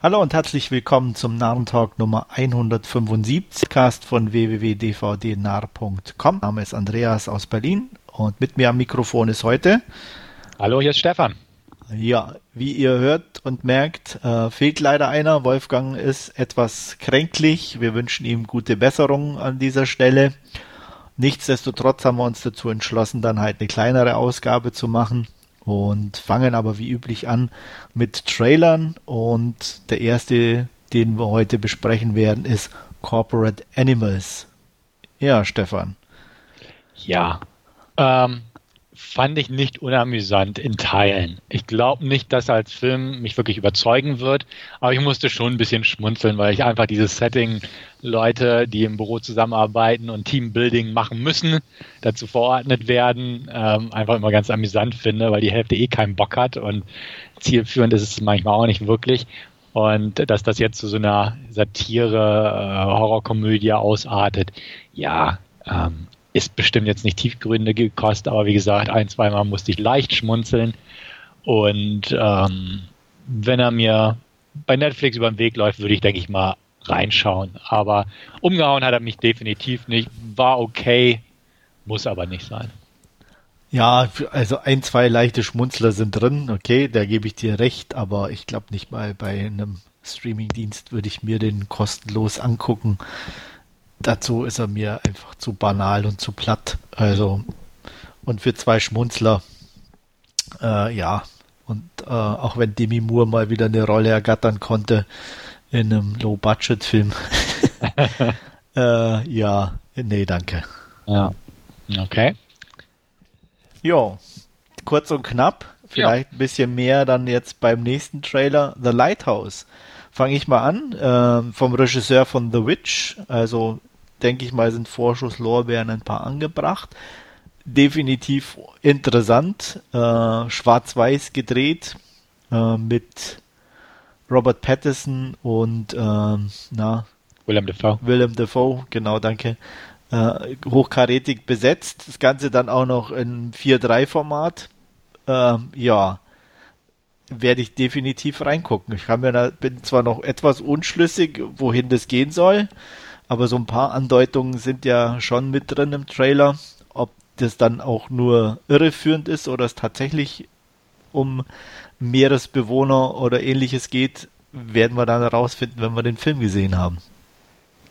Hallo und herzlich willkommen zum Narrentalk Nummer 175, Cast von www.dvdnar.com. Mein Name ist Andreas aus Berlin und mit mir am Mikrofon ist heute. Hallo, hier ist Stefan. Ja, wie ihr hört und merkt, äh, fehlt leider einer. Wolfgang ist etwas kränklich. Wir wünschen ihm gute Besserung an dieser Stelle. Nichtsdestotrotz haben wir uns dazu entschlossen, dann halt eine kleinere Ausgabe zu machen und fangen aber wie üblich an mit Trailern und der erste, den wir heute besprechen werden, ist Corporate Animals. Ja, Stefan. Ja, ähm, fand ich nicht unamüsant in Teilen. Ich glaube nicht, dass er als Film mich wirklich überzeugen wird, aber ich musste schon ein bisschen schmunzeln, weil ich einfach dieses Setting, Leute, die im Büro zusammenarbeiten und Teambuilding machen müssen, dazu verordnet werden, ähm, einfach immer ganz amüsant finde, weil die Hälfte eh keinen Bock hat und zielführend ist es manchmal auch nicht wirklich. Und dass das jetzt zu so einer Satire, äh, Horrorkomödie ausartet, ja, ähm, ist bestimmt jetzt nicht tiefgründige Kost, aber wie gesagt, ein, zweimal musste ich leicht schmunzeln. Und ähm, wenn er mir bei Netflix über den Weg läuft, würde ich, denke ich mal, reinschauen. Aber umgehauen hat er mich definitiv nicht. War okay, muss aber nicht sein. Ja, also ein, zwei leichte Schmunzler sind drin, okay, da gebe ich dir recht, aber ich glaube nicht mal bei einem Streamingdienst würde ich mir den kostenlos angucken dazu ist er mir einfach zu banal und zu platt. Also, und für zwei Schmunzler, äh, ja. Und äh, auch wenn Demi Moore mal wieder eine Rolle ergattern konnte in einem Low-Budget-Film, äh, ja, nee, danke. Ja, okay. Jo, kurz und knapp, vielleicht ja. ein bisschen mehr dann jetzt beim nächsten Trailer, The Lighthouse fange ich mal an, äh, vom Regisseur von The Witch. Also denke ich mal, sind Vorschusslorbeeren ein paar angebracht. Definitiv interessant, äh, schwarz-weiß gedreht äh, mit Robert Pattinson und ähm, na, Willem Dafoe. Willem Dafoe, genau, danke. Äh, hochkarätig besetzt. Das Ganze dann auch noch in 4-3-Format. Ähm, ja, werde ich definitiv reingucken. Ich kann mir da, bin zwar noch etwas unschlüssig, wohin das gehen soll aber so ein paar Andeutungen sind ja schon mit drin im Trailer. Ob das dann auch nur irreführend ist oder es tatsächlich um Meeresbewohner oder ähnliches geht, werden wir dann herausfinden, wenn wir den Film gesehen haben.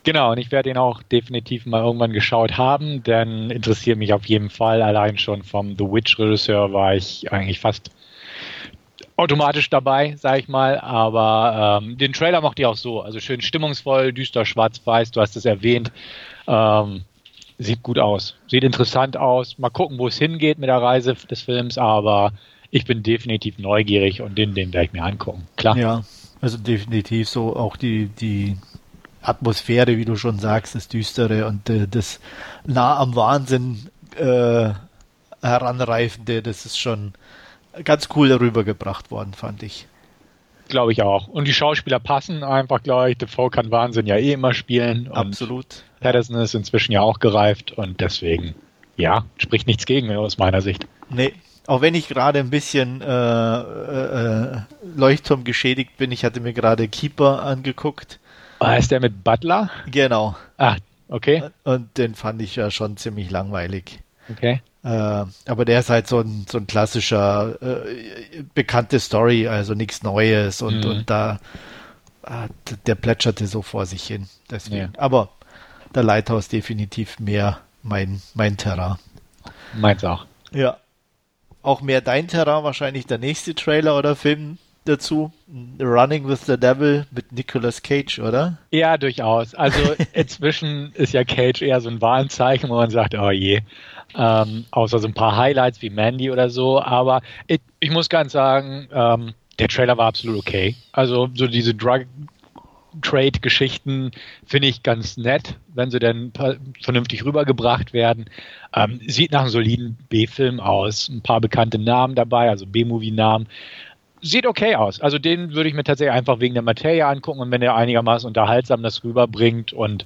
Genau, und ich werde ihn auch definitiv mal irgendwann geschaut haben, denn interessiert mich auf jeden Fall. Allein schon vom The Witch-Regisseur war ich eigentlich fast automatisch dabei, sag ich mal. Aber ähm, den Trailer mochte ich auch so. Also schön stimmungsvoll, düster, schwarz-weiß, du hast es erwähnt. Ähm, sieht gut aus. Sieht interessant aus. Mal gucken, wo es hingeht mit der Reise des Films, aber ich bin definitiv neugierig und den, den werde ich mir angucken. Klar. Ja, also definitiv so auch die, die Atmosphäre, wie du schon sagst, das Düstere und äh, das nah am Wahnsinn äh, heranreifende, das ist schon ganz cool rübergebracht worden, fand ich. Glaube ich auch. Und die Schauspieler passen einfach gleich. Defoe kann Wahnsinn ja eh immer spielen. Absolut. Patterson ist inzwischen ja auch gereift und deswegen, ja, spricht nichts gegen aus meiner Sicht. Nee, auch wenn ich gerade ein bisschen äh, äh, Leuchtturm geschädigt bin, ich hatte mir gerade Keeper angeguckt. Ah, ist der mit Butler? Genau. Ah, okay. Und den fand ich ja schon ziemlich langweilig. Okay. Äh, aber der ist halt so ein, so ein klassischer, äh, bekannte Story, also nichts Neues und, mhm. und da, äh, der plätscherte so vor sich hin. Deswegen. Ja. Aber der Lighthouse definitiv mehr mein, mein Terrain. Meins auch. Ja. Auch mehr dein Terrain, wahrscheinlich der nächste Trailer oder Film dazu. Running with the Devil mit Nicolas Cage, oder? Ja, durchaus. Also inzwischen ist ja Cage eher so ein Warnzeichen, wo man sagt, oh je. Ähm, außer so ein paar Highlights wie Mandy oder so. Aber ich, ich muss ganz sagen, ähm, der Trailer war absolut okay. Also so diese Drug Trade-Geschichten finde ich ganz nett, wenn sie dann vernünftig rübergebracht werden. Ähm, sieht nach einem soliden B-Film aus. Ein paar bekannte Namen dabei, also B-Movie-Namen sieht okay aus. Also den würde ich mir tatsächlich einfach wegen der Materie angucken und wenn er einigermaßen unterhaltsam das rüberbringt und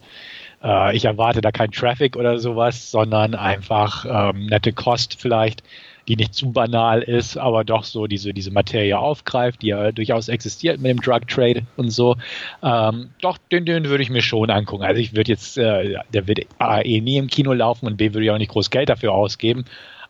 äh, ich erwarte da kein Traffic oder sowas, sondern einfach ähm, nette Kost vielleicht, die die nicht zu banal ist, aber doch so diese, diese Materie aufgreift, die ja durchaus existiert mit dem Drug Trade und so. Ähm, doch, den, den würde ich mir schon angucken. Also ich würde jetzt, äh, der wird A, eh nie im Kino laufen und B, würde ich auch nicht groß Geld dafür ausgeben.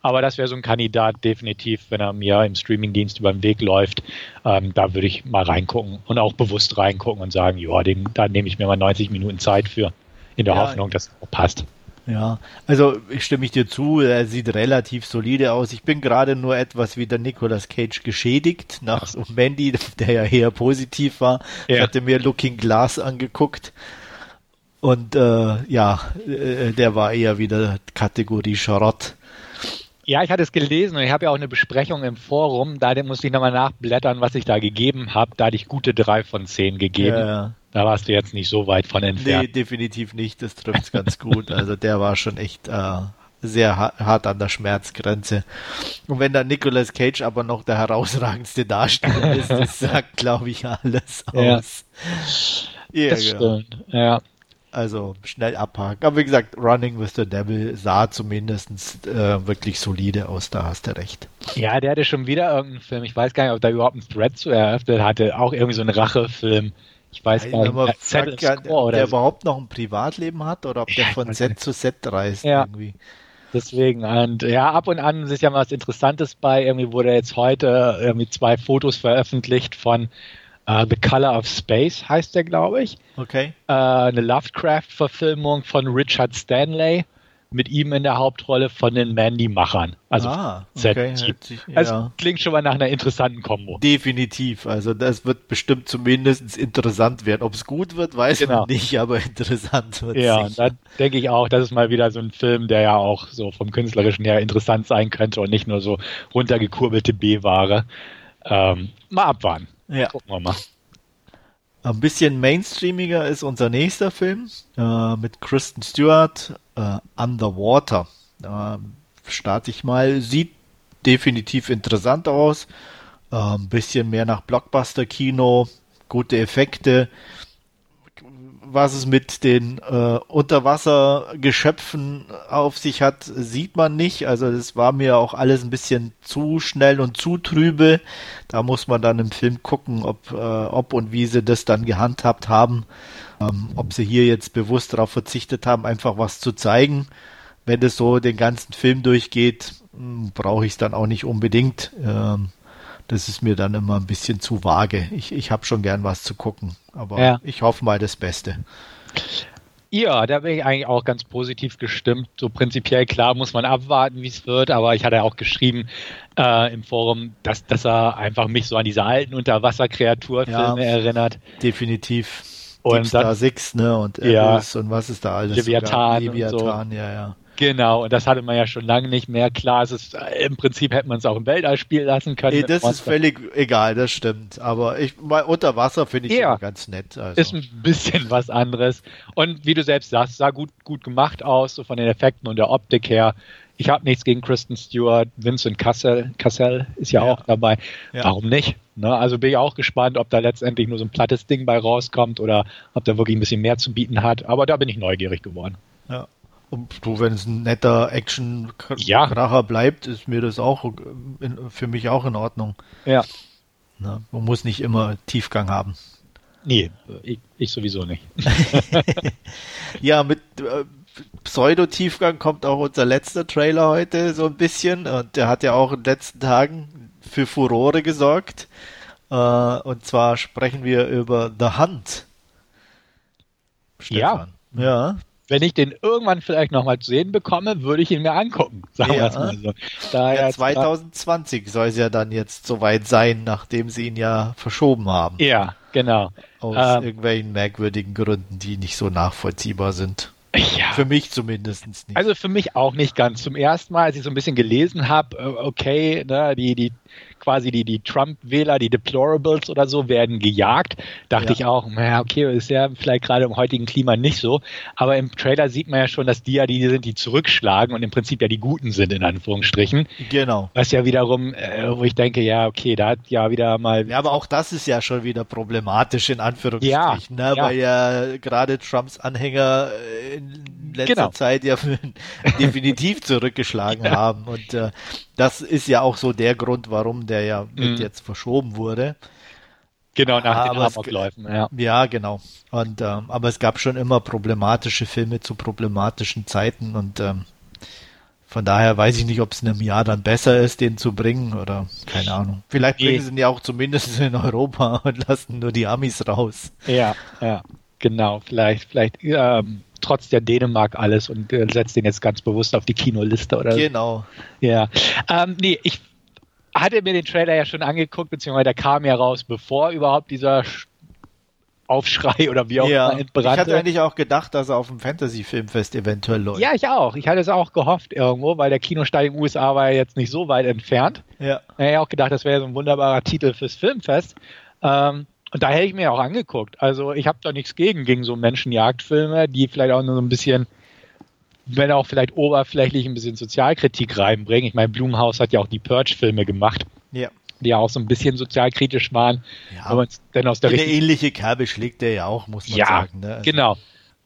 Aber das wäre so ein Kandidat definitiv, wenn er mir im Streamingdienst über den Weg läuft. Ähm, da würde ich mal reingucken und auch bewusst reingucken und sagen, ja, da nehme ich mir mal 90 Minuten Zeit für, in der ja, Hoffnung, dass es passt. Ja, also ich stimme ich dir zu, er sieht relativ solide aus. Ich bin gerade nur etwas wie der Nicolas Cage geschädigt nach Ach. Mandy, der ja eher positiv war. Ja. Ich hatte mir Looking Glass angeguckt und äh, ja, äh, der war eher wieder Kategorie Schrott. Ja, ich hatte es gelesen und ich habe ja auch eine Besprechung im Forum. Da musste ich nochmal nachblättern, was ich da gegeben habe. Da hatte ich gute drei von zehn gegeben. Ja. Da warst du jetzt nicht so weit von entfernt. Nee, definitiv nicht. Das trifft ganz gut. Also der war schon echt äh, sehr hart an der Schmerzgrenze. Und wenn dann Nicolas Cage aber noch der herausragendste Darsteller ist, das sagt, glaube ich, alles aus. Ja, das ja. stimmt. Ja. Also schnell abhaken. Aber wie gesagt, Running with the Devil sah zumindest äh, wirklich solide aus, da hast du recht. Ja, der hatte schon wieder irgendeinen Film. Ich weiß gar nicht, ob da überhaupt ein Thread zu eröffnet hatte. Auch irgendwie so einen Rachefilm. Ich weiß gar nicht. Äh, fragt, ja, der, der so. überhaupt noch ein Privatleben hat oder ob der von Set zu Set reist ja. irgendwie. Deswegen, und ja, ab und an ist ja was Interessantes bei. Irgendwie wurde jetzt heute irgendwie zwei Fotos veröffentlicht von Uh, The Color of Space heißt der, glaube ich. Okay. Uh, eine Lovecraft-Verfilmung von Richard Stanley mit ihm in der Hauptrolle von den Mandy-Machern. Also ah, okay. Sich, also ja. klingt schon mal nach einer interessanten Kombo. Definitiv. Also das wird bestimmt zumindest interessant werden. Ob es gut wird, weiß genau. man nicht, aber interessant wird es. Ja, da denke ich auch, das ist mal wieder so ein Film, der ja auch so vom künstlerischen her interessant sein könnte und nicht nur so runtergekurbelte B-Ware. Ähm, mal abwarten. Ja. Gucken wir mal. Ein bisschen mainstreamiger ist unser nächster Film äh, mit Kristen Stewart, äh, Underwater. Äh, starte ich mal. Sieht definitiv interessant aus. Äh, ein bisschen mehr nach Blockbuster-Kino, gute Effekte was es mit den äh, Unterwassergeschöpfen auf sich hat, sieht man nicht. Also das war mir auch alles ein bisschen zu schnell und zu trübe. Da muss man dann im Film gucken, ob, äh, ob und wie sie das dann gehandhabt haben. Ähm, ob sie hier jetzt bewusst darauf verzichtet haben, einfach was zu zeigen. Wenn das so den ganzen Film durchgeht, hm, brauche ich es dann auch nicht unbedingt. Ähm, das ist mir dann immer ein bisschen zu vage. Ich, ich habe schon gern was zu gucken, aber ja. ich hoffe mal das Beste. Ja, da bin ich eigentlich auch ganz positiv gestimmt. So prinzipiell klar muss man abwarten, wie es wird, aber ich hatte auch geschrieben äh, im Forum, dass, dass er einfach mich so an diese alten Unterwasserkreaturfilme ja, erinnert. Definitiv. Und Star dann, Six, ne? Und ja, und was ist da alles? Leviathan. Leviathan, so. ja, ja. Genau, und das hatte man ja schon lange nicht mehr. Klar, es ist, äh, im Prinzip hätte man es auch im Weltall spielen lassen können. Nee, das ist völlig egal, das stimmt. Aber ich mal unter Wasser finde ich ja, ganz nett. Also. Ist ein bisschen was anderes. Und wie du selbst sagst, sah gut, gut gemacht aus, so von den Effekten und der Optik her. Ich habe nichts gegen Kristen Stewart, Vincent Cassell, Cassell ist ja, ja. auch dabei. Ja. Warum nicht? Ne? Also bin ich auch gespannt, ob da letztendlich nur so ein plattes Ding bei rauskommt oder ob da wirklich ein bisschen mehr zu bieten hat. Aber da bin ich neugierig geworden. Ja. Und du, wenn es ein netter Action-Kracher ja. bleibt, ist mir das auch in, für mich auch in Ordnung. Ja. Na, man muss nicht immer Tiefgang haben. Nee, ich, ich sowieso nicht. ja, mit äh, Pseudo-Tiefgang kommt auch unser letzter Trailer heute so ein bisschen. Und der hat ja auch in den letzten Tagen für Furore gesorgt. Äh, und zwar sprechen wir über The Hunt. Stefan. Ja. Ja, wenn ich den irgendwann vielleicht nochmal zu sehen bekomme, würde ich ihn mir angucken. Sagen ja. wir mal so. Ja, 2020 soll es ja dann jetzt soweit sein, nachdem sie ihn ja verschoben haben. Ja, genau. Aus ähm, irgendwelchen merkwürdigen Gründen, die nicht so nachvollziehbar sind. Ja. Für mich zumindest nicht. Also für mich auch nicht ganz. Zum ersten Mal, als ich so ein bisschen gelesen habe, äh, okay, ne, die, die quasi die, die Trump-Wähler, die Deplorables oder so, werden gejagt. Dachte ja. ich auch, naja, okay, ist ja vielleicht gerade im heutigen Klima nicht so. Aber im Trailer sieht man ja schon, dass die ja die sind, die zurückschlagen und im Prinzip ja die Guten sind, in Anführungsstrichen. Genau. Was ja wiederum, äh, wo ich denke, ja, okay, da hat ja wieder mal. Ja, aber auch das ist ja schon wieder problematisch, in Anführungsstrichen, ja, ne? ja. weil ja gerade Trumps Anhänger äh, in letzter genau. Zeit ja definitiv zurückgeschlagen haben. Und äh, das ist ja auch so der Grund, warum der ja mit mhm. jetzt verschoben wurde. Genau, nach aber den Amokläufen, ja. Ja, genau. Und, ähm, aber es gab schon immer problematische Filme zu problematischen Zeiten und ähm, von daher weiß ich nicht, ob es in einem Jahr dann besser ist, den zu bringen oder keine Ahnung. Vielleicht bringen sie ihn ja auch zumindest in Europa und lassen nur die Amis raus. Ja, ja, genau. Vielleicht, vielleicht ähm, trotz der Dänemark alles und äh, setzt den jetzt ganz bewusst auf die Kinoliste oder Genau. Ja. Ähm, nee, ich hatte mir den Trailer ja schon angeguckt, beziehungsweise der kam ja raus, bevor überhaupt dieser Aufschrei oder wie auch ja, immer entbrannte. Ich hatte eigentlich auch gedacht, dass er auf dem Fantasy-Filmfest eventuell läuft. Ja, ich auch. Ich hatte es auch gehofft irgendwo, weil der Kinostall in den USA war ja jetzt nicht so weit entfernt. Ja. Ich hätte auch gedacht, das wäre so ein wunderbarer Titel fürs Filmfest. Ähm, und da hätte ich mir auch angeguckt. Also ich habe da nichts gegen, gegen so Menschenjagdfilme, die vielleicht auch nur so ein bisschen, wenn auch vielleicht oberflächlich ein bisschen Sozialkritik reinbringen. Ich meine, Blumhaus hat ja auch die Purge-Filme gemacht. Ja die ja auch so ein bisschen sozialkritisch waren. Ja, aber denn aus der eine ähnliche Kerbe schlägt der ja auch, muss man ja, sagen. Ne? Also genau.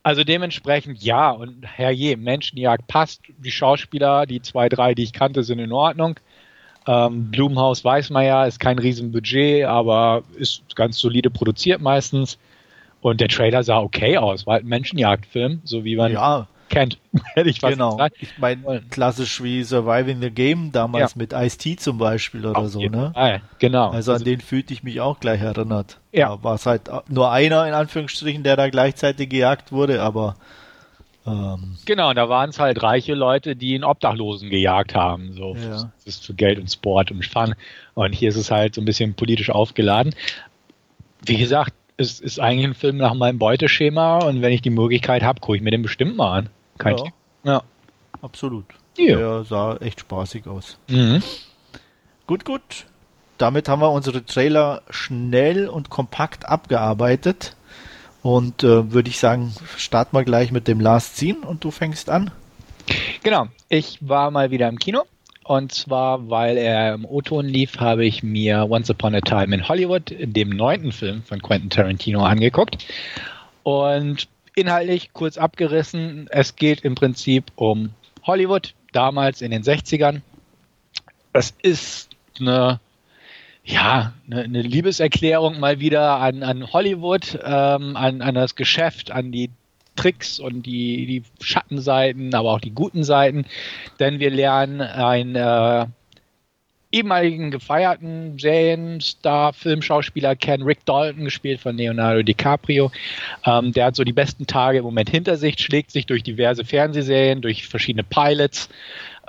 Also dementsprechend ja und herrje, Menschenjagd passt. Die Schauspieler, die zwei, drei, die ich kannte, sind in Ordnung. Ähm, Blumhaus weiß man ja, ist kein Riesenbudget, aber ist ganz solide produziert meistens. Und der Trailer sah okay aus, war halt ein Menschenjagdfilm, so wie man ja kennt, hätte ich genau. gesagt. Ich meine, klassisch wie Surviving the Game damals ja. mit Ice-T zum Beispiel oder Auf so, ne? Fall. Genau. Also an also, den fühlte ich mich auch gleich erinnert. Ja. War es halt nur einer in Anführungsstrichen, der da gleichzeitig gejagt wurde, aber ähm, Genau, da waren es halt reiche Leute, die einen Obdachlosen gejagt haben. So, ja. das ist für Geld und Sport und Fun. Und hier ist es halt so ein bisschen politisch aufgeladen. Wie gesagt, es ist eigentlich ein Film nach meinem Beuteschema und wenn ich die Möglichkeit habe, gucke ich mir den bestimmt mal an. Kein ja, ja. absolut. Ja. Der sah echt spaßig aus. Mhm. Gut, gut. Damit haben wir unsere Trailer schnell und kompakt abgearbeitet. Und äh, würde ich sagen, starten wir gleich mit dem Last Scene und du fängst an. Genau, ich war mal wieder im Kino und zwar, weil er im O-Ton lief, habe ich mir Once Upon a Time in Hollywood, dem neunten Film von Quentin Tarantino, angeguckt. Und inhaltlich kurz abgerissen, es geht im Prinzip um Hollywood, damals in den 60ern. Es ist eine, ja, eine, eine Liebeserklärung mal wieder an, an Hollywood, ähm, an, an das Geschäft, an die Tricks und die, die Schattenseiten, aber auch die guten Seiten. Denn wir lernen einen äh, ehemaligen gefeierten Serienstar, Filmschauspieler kennen, Rick Dalton, gespielt von Leonardo DiCaprio. Ähm, der hat so die besten Tage im Moment hinter sich, schlägt sich durch diverse Fernsehserien, durch verschiedene Pilots,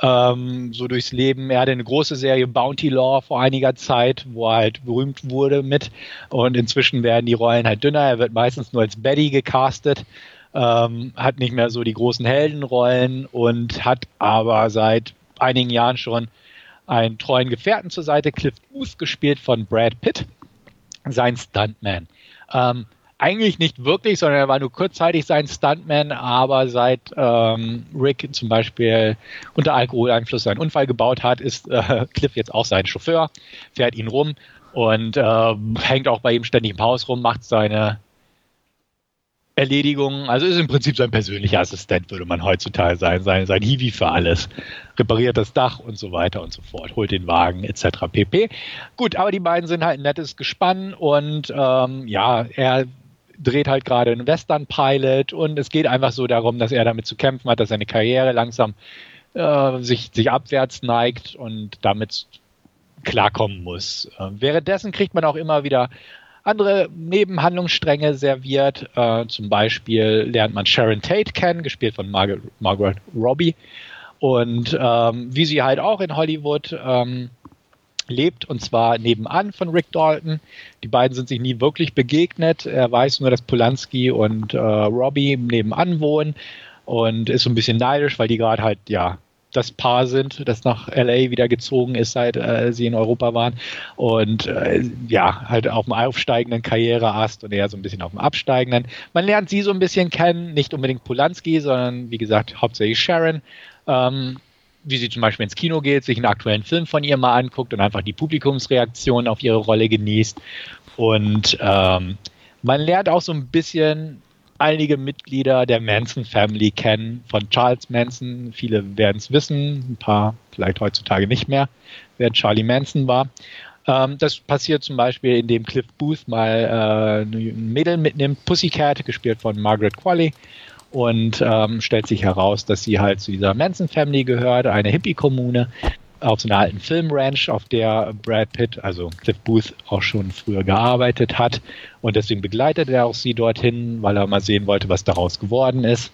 ähm, so durchs Leben. Er hatte eine große Serie Bounty Law vor einiger Zeit, wo er halt berühmt wurde mit. Und inzwischen werden die Rollen halt dünner. Er wird meistens nur als Betty gecastet ähm, hat nicht mehr so die großen Heldenrollen und hat aber seit einigen Jahren schon einen treuen Gefährten zur Seite, Cliff Booth, gespielt von Brad Pitt, sein Stuntman. Ähm, eigentlich nicht wirklich, sondern er war nur kurzzeitig sein Stuntman, aber seit ähm, Rick zum Beispiel unter Alkoholeinfluss einen Unfall gebaut hat, ist äh, Cliff jetzt auch sein Chauffeur, fährt ihn rum und äh, hängt auch bei ihm ständig im Haus rum, macht seine Erledigungen. Also ist im Prinzip sein persönlicher Assistent, würde man heutzutage sein, sein, sein Hiwi für alles. Repariert das Dach und so weiter und so fort, holt den Wagen etc. pp. Gut, aber die beiden sind halt ein nettes Gespann und ähm, ja, er dreht halt gerade einen Western-Pilot und es geht einfach so darum, dass er damit zu kämpfen hat, dass seine Karriere langsam äh, sich, sich abwärts neigt und damit klarkommen muss. Äh, währenddessen kriegt man auch immer wieder andere Nebenhandlungsstränge serviert. Äh, zum Beispiel lernt man Sharon Tate kennen, gespielt von Margaret, Robbie. Und ähm, wie sie halt auch in Hollywood ähm, lebt, und zwar nebenan von Rick Dalton. Die beiden sind sich nie wirklich begegnet. Er weiß nur, dass Polanski und äh, Robbie nebenan wohnen und ist so ein bisschen neidisch, weil die gerade halt, ja, das Paar sind, das nach LA wieder gezogen ist, seit äh, sie in Europa waren. Und äh, ja, halt auf dem aufsteigenden Karriereast und eher so ein bisschen auf dem absteigenden. Man lernt sie so ein bisschen kennen, nicht unbedingt Polanski, sondern wie gesagt, hauptsächlich Sharon. Ähm, wie sie zum Beispiel ins Kino geht, sich einen aktuellen Film von ihr mal anguckt und einfach die Publikumsreaktion auf ihre Rolle genießt. Und ähm, man lernt auch so ein bisschen einige Mitglieder der Manson Family kennen, von Charles Manson. Viele werden es wissen, ein paar vielleicht heutzutage nicht mehr, wer Charlie Manson war. Ähm, das passiert zum Beispiel, indem Cliff Booth mal äh, ein Mädel mitnimmt, Pussycat, gespielt von Margaret Qualley. Und ähm, stellt sich heraus, dass sie halt zu dieser Manson Family gehört, eine Hippie-Kommune auf so einer alten Filmranch, auf der Brad Pitt, also Cliff Booth, auch schon früher gearbeitet hat. Und deswegen begleitet er auch sie dorthin, weil er mal sehen wollte, was daraus geworden ist.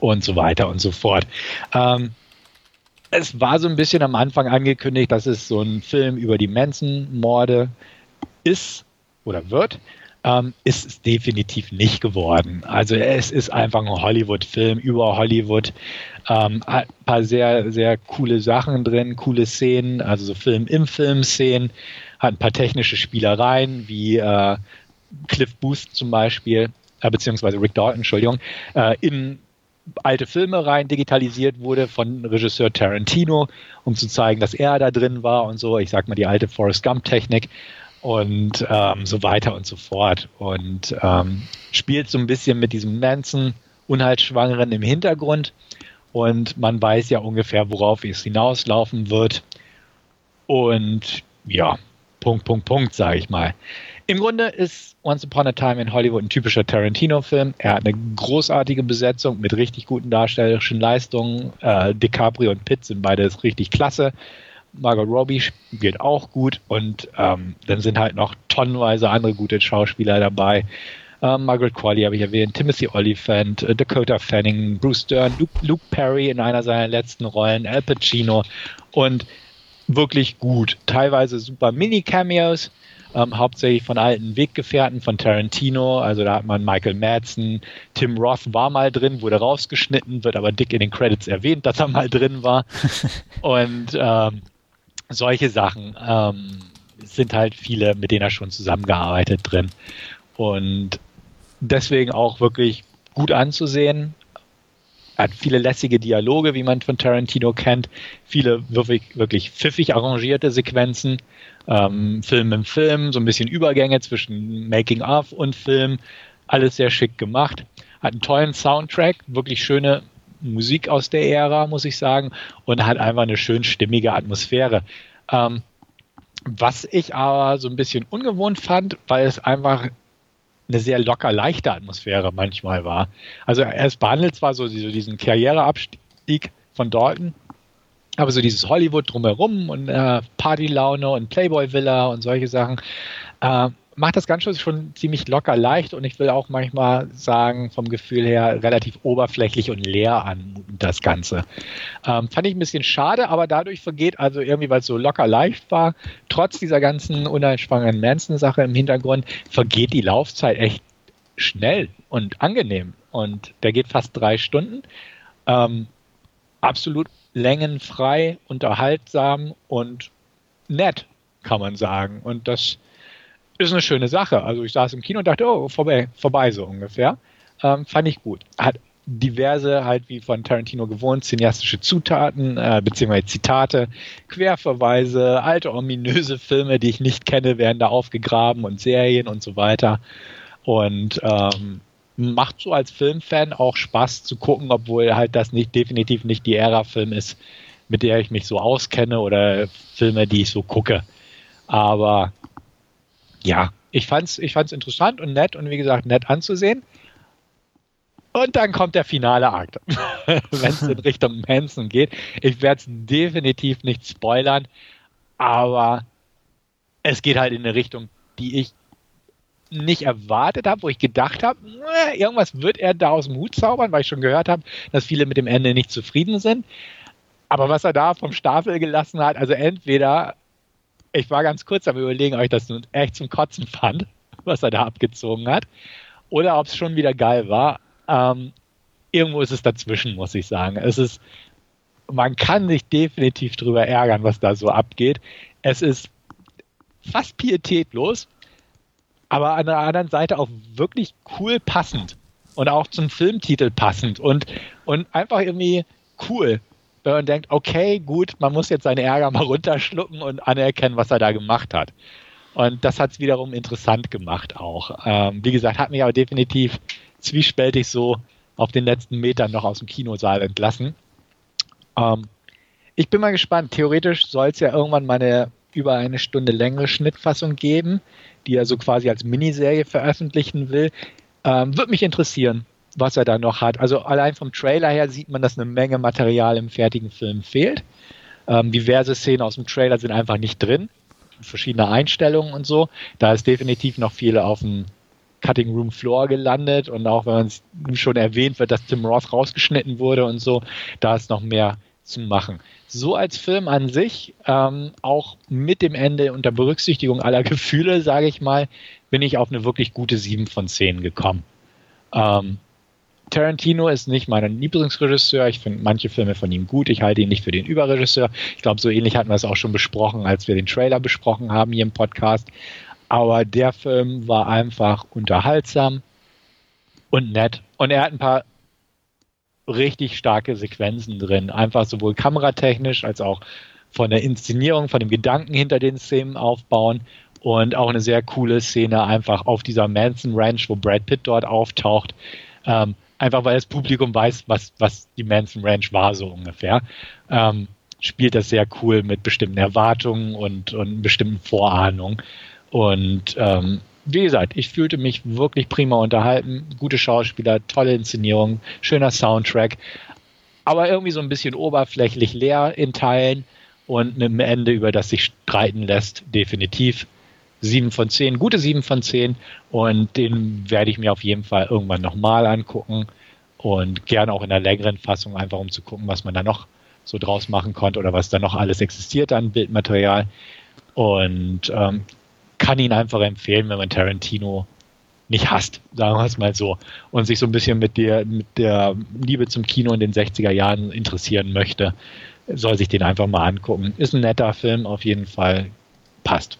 Und so weiter und so fort. Ähm, es war so ein bisschen am Anfang angekündigt, dass es so ein Film über die Manson-Morde ist oder wird. Ähm, ist es definitiv nicht geworden. Also es ist einfach ein Hollywood-Film über Hollywood. Ähm, ein paar sehr, sehr coole Sachen drin, coole Szenen, also so Film im Film-Szenen, hat ein paar technische Spielereien, wie äh, Cliff Booth zum Beispiel, äh, beziehungsweise Rick Dalton, Entschuldigung, äh, in alte Filme rein digitalisiert wurde von Regisseur Tarantino, um zu zeigen, dass er da drin war und so. Ich sag mal die alte Forrest Gump-Technik und ähm, so weiter und so fort. Und ähm, spielt so ein bisschen mit diesem Manson Unheilsschwangeren im Hintergrund. Und man weiß ja ungefähr, worauf es hinauslaufen wird. Und ja, Punkt, Punkt, Punkt, sage ich mal. Im Grunde ist Once Upon a Time in Hollywood ein typischer Tarantino-Film. Er hat eine großartige Besetzung mit richtig guten darstellerischen Leistungen. Äh, DiCaprio und Pitt sind beide richtig klasse. Margot Robbie spielt auch gut und ähm, dann sind halt noch tonnenweise andere gute Schauspieler dabei. Ähm, Margaret Qualley habe ich erwähnt, Timothy Oliphant, äh, Dakota Fanning, Bruce Dern, Luke, Luke Perry in einer seiner letzten Rollen, Al Pacino und wirklich gut. Teilweise super Mini-Cameos, ähm, hauptsächlich von alten Weggefährten von Tarantino. Also da hat man Michael Madsen, Tim Roth war mal drin, wurde rausgeschnitten, wird aber dick in den Credits erwähnt, dass er mal drin war. Und ähm, solche Sachen ähm, sind halt viele, mit denen er schon zusammengearbeitet drin. Und deswegen auch wirklich gut anzusehen. Hat viele lässige Dialoge, wie man von Tarantino kennt. Viele wirklich, wirklich pfiffig arrangierte Sequenzen. Ähm, Film im Film, so ein bisschen Übergänge zwischen Making-of und Film. Alles sehr schick gemacht. Hat einen tollen Soundtrack, wirklich schöne Musik aus der Ära, muss ich sagen, und hat einfach eine schön stimmige Atmosphäre. Ähm, was ich aber so ein bisschen ungewohnt fand, weil es einfach eine sehr locker leichte Atmosphäre manchmal war. Also es behandelt zwar so diesen Karriereabstieg von Dalton, aber so dieses Hollywood drumherum und äh, Partylaune und Playboy Villa und solche Sachen äh, macht das Ganze schon ziemlich locker leicht und ich will auch manchmal sagen, vom Gefühl her relativ oberflächlich und leer an das Ganze. Ähm, fand ich ein bisschen schade, aber dadurch vergeht also irgendwie, weil es so locker leicht war, trotz dieser ganzen uneinschwangenen Manson-Sache im Hintergrund, vergeht die Laufzeit echt schnell und angenehm. Und der geht fast drei Stunden. Ähm, absolut längenfrei, unterhaltsam und nett, kann man sagen. Und das ist eine schöne Sache. Also ich saß im Kino und dachte, oh, vorbei, vorbei so ungefähr. Ähm, fand ich gut. Hat diverse, halt wie von Tarantino gewohnt, cineastische Zutaten, äh, beziehungsweise Zitate, Querverweise, alte ominöse Filme, die ich nicht kenne, werden da aufgegraben und Serien und so weiter. Und ähm, macht so als Filmfan auch Spaß zu gucken, obwohl halt das nicht definitiv nicht die Ära-Film ist, mit der ich mich so auskenne oder Filme, die ich so gucke. Aber ja, ich fand's, ich fand's interessant und nett und wie gesagt, nett anzusehen. Und dann kommt der finale Akt, wenn es in Richtung Manson geht. Ich werde es definitiv nicht spoilern, aber es geht halt in eine Richtung, die ich nicht erwartet habe, wo ich gedacht habe, irgendwas wird er da aus dem Hut zaubern, weil ich schon gehört habe, dass viele mit dem Ende nicht zufrieden sind. Aber was er da vom Stapel gelassen hat, also entweder ich war ganz kurz am überlegen, ob ich das nun echt zum Kotzen fand, was er da abgezogen hat, oder ob es schon wieder geil war. Ähm, irgendwo ist es dazwischen, muss ich sagen. Es ist, man kann sich definitiv drüber ärgern, was da so abgeht. Es ist fast pietätlos, aber an der anderen Seite auch wirklich cool passend und auch zum Filmtitel passend und, und einfach irgendwie cool man denkt, okay, gut, man muss jetzt seinen Ärger mal runterschlucken und anerkennen, was er da gemacht hat. Und das hat es wiederum interessant gemacht auch. Ähm, wie gesagt, hat mich aber definitiv zwiespältig so auf den letzten Metern noch aus dem Kinosaal entlassen. Ähm, ich bin mal gespannt. Theoretisch soll es ja irgendwann mal eine über eine Stunde längere Schnittfassung geben, die er so quasi als Miniserie veröffentlichen will. Ähm, Würde mich interessieren, was er da noch hat. Also allein vom Trailer her sieht man, dass eine Menge Material im fertigen Film fehlt. Ähm, diverse Szenen aus dem Trailer sind einfach nicht drin. Verschiedene Einstellungen und so. Da ist definitiv noch viel auf dem Cutting Room Floor gelandet und auch wenn man schon erwähnt wird, dass Tim Roth rausgeschnitten wurde und so, da ist noch mehr zu machen. So als Film an sich, ähm, auch mit dem Ende unter Berücksichtigung aller Gefühle, sage ich mal, bin ich auf eine wirklich gute 7 von 10 gekommen. Ähm, Tarantino ist nicht mein Lieblingsregisseur. Ich finde manche Filme von ihm gut. Ich halte ihn nicht für den Überregisseur. Ich glaube, so ähnlich hatten wir es auch schon besprochen, als wir den Trailer besprochen haben hier im Podcast. Aber der Film war einfach unterhaltsam und nett. Und er hat ein paar richtig starke Sequenzen drin. Einfach sowohl kameratechnisch als auch von der Inszenierung, von dem Gedanken hinter den Szenen aufbauen und auch eine sehr coole Szene einfach auf dieser Manson Ranch, wo Brad Pitt dort auftaucht. Ähm, einfach weil das Publikum weiß, was, was die Manson Ranch war, so ungefähr. Ähm, spielt das sehr cool mit bestimmten Erwartungen und, und bestimmten Vorahnungen. Und ähm, wie gesagt, ich fühlte mich wirklich prima unterhalten. Gute Schauspieler, tolle Inszenierung, schöner Soundtrack, aber irgendwie so ein bisschen oberflächlich leer in Teilen und einem Ende, über das sich streiten lässt, definitiv. Sieben von zehn, gute sieben von zehn und den werde ich mir auf jeden Fall irgendwann nochmal angucken und gerne auch in der längeren Fassung, einfach um zu gucken, was man da noch so draus machen konnte oder was da noch alles existiert an Bildmaterial. Und ähm, kann ihn einfach empfehlen, wenn man Tarantino nicht hasst, sagen wir es mal so, und sich so ein bisschen mit der, mit der Liebe zum Kino in den 60er Jahren interessieren möchte, soll sich den einfach mal angucken. Ist ein netter Film, auf jeden Fall. Passt.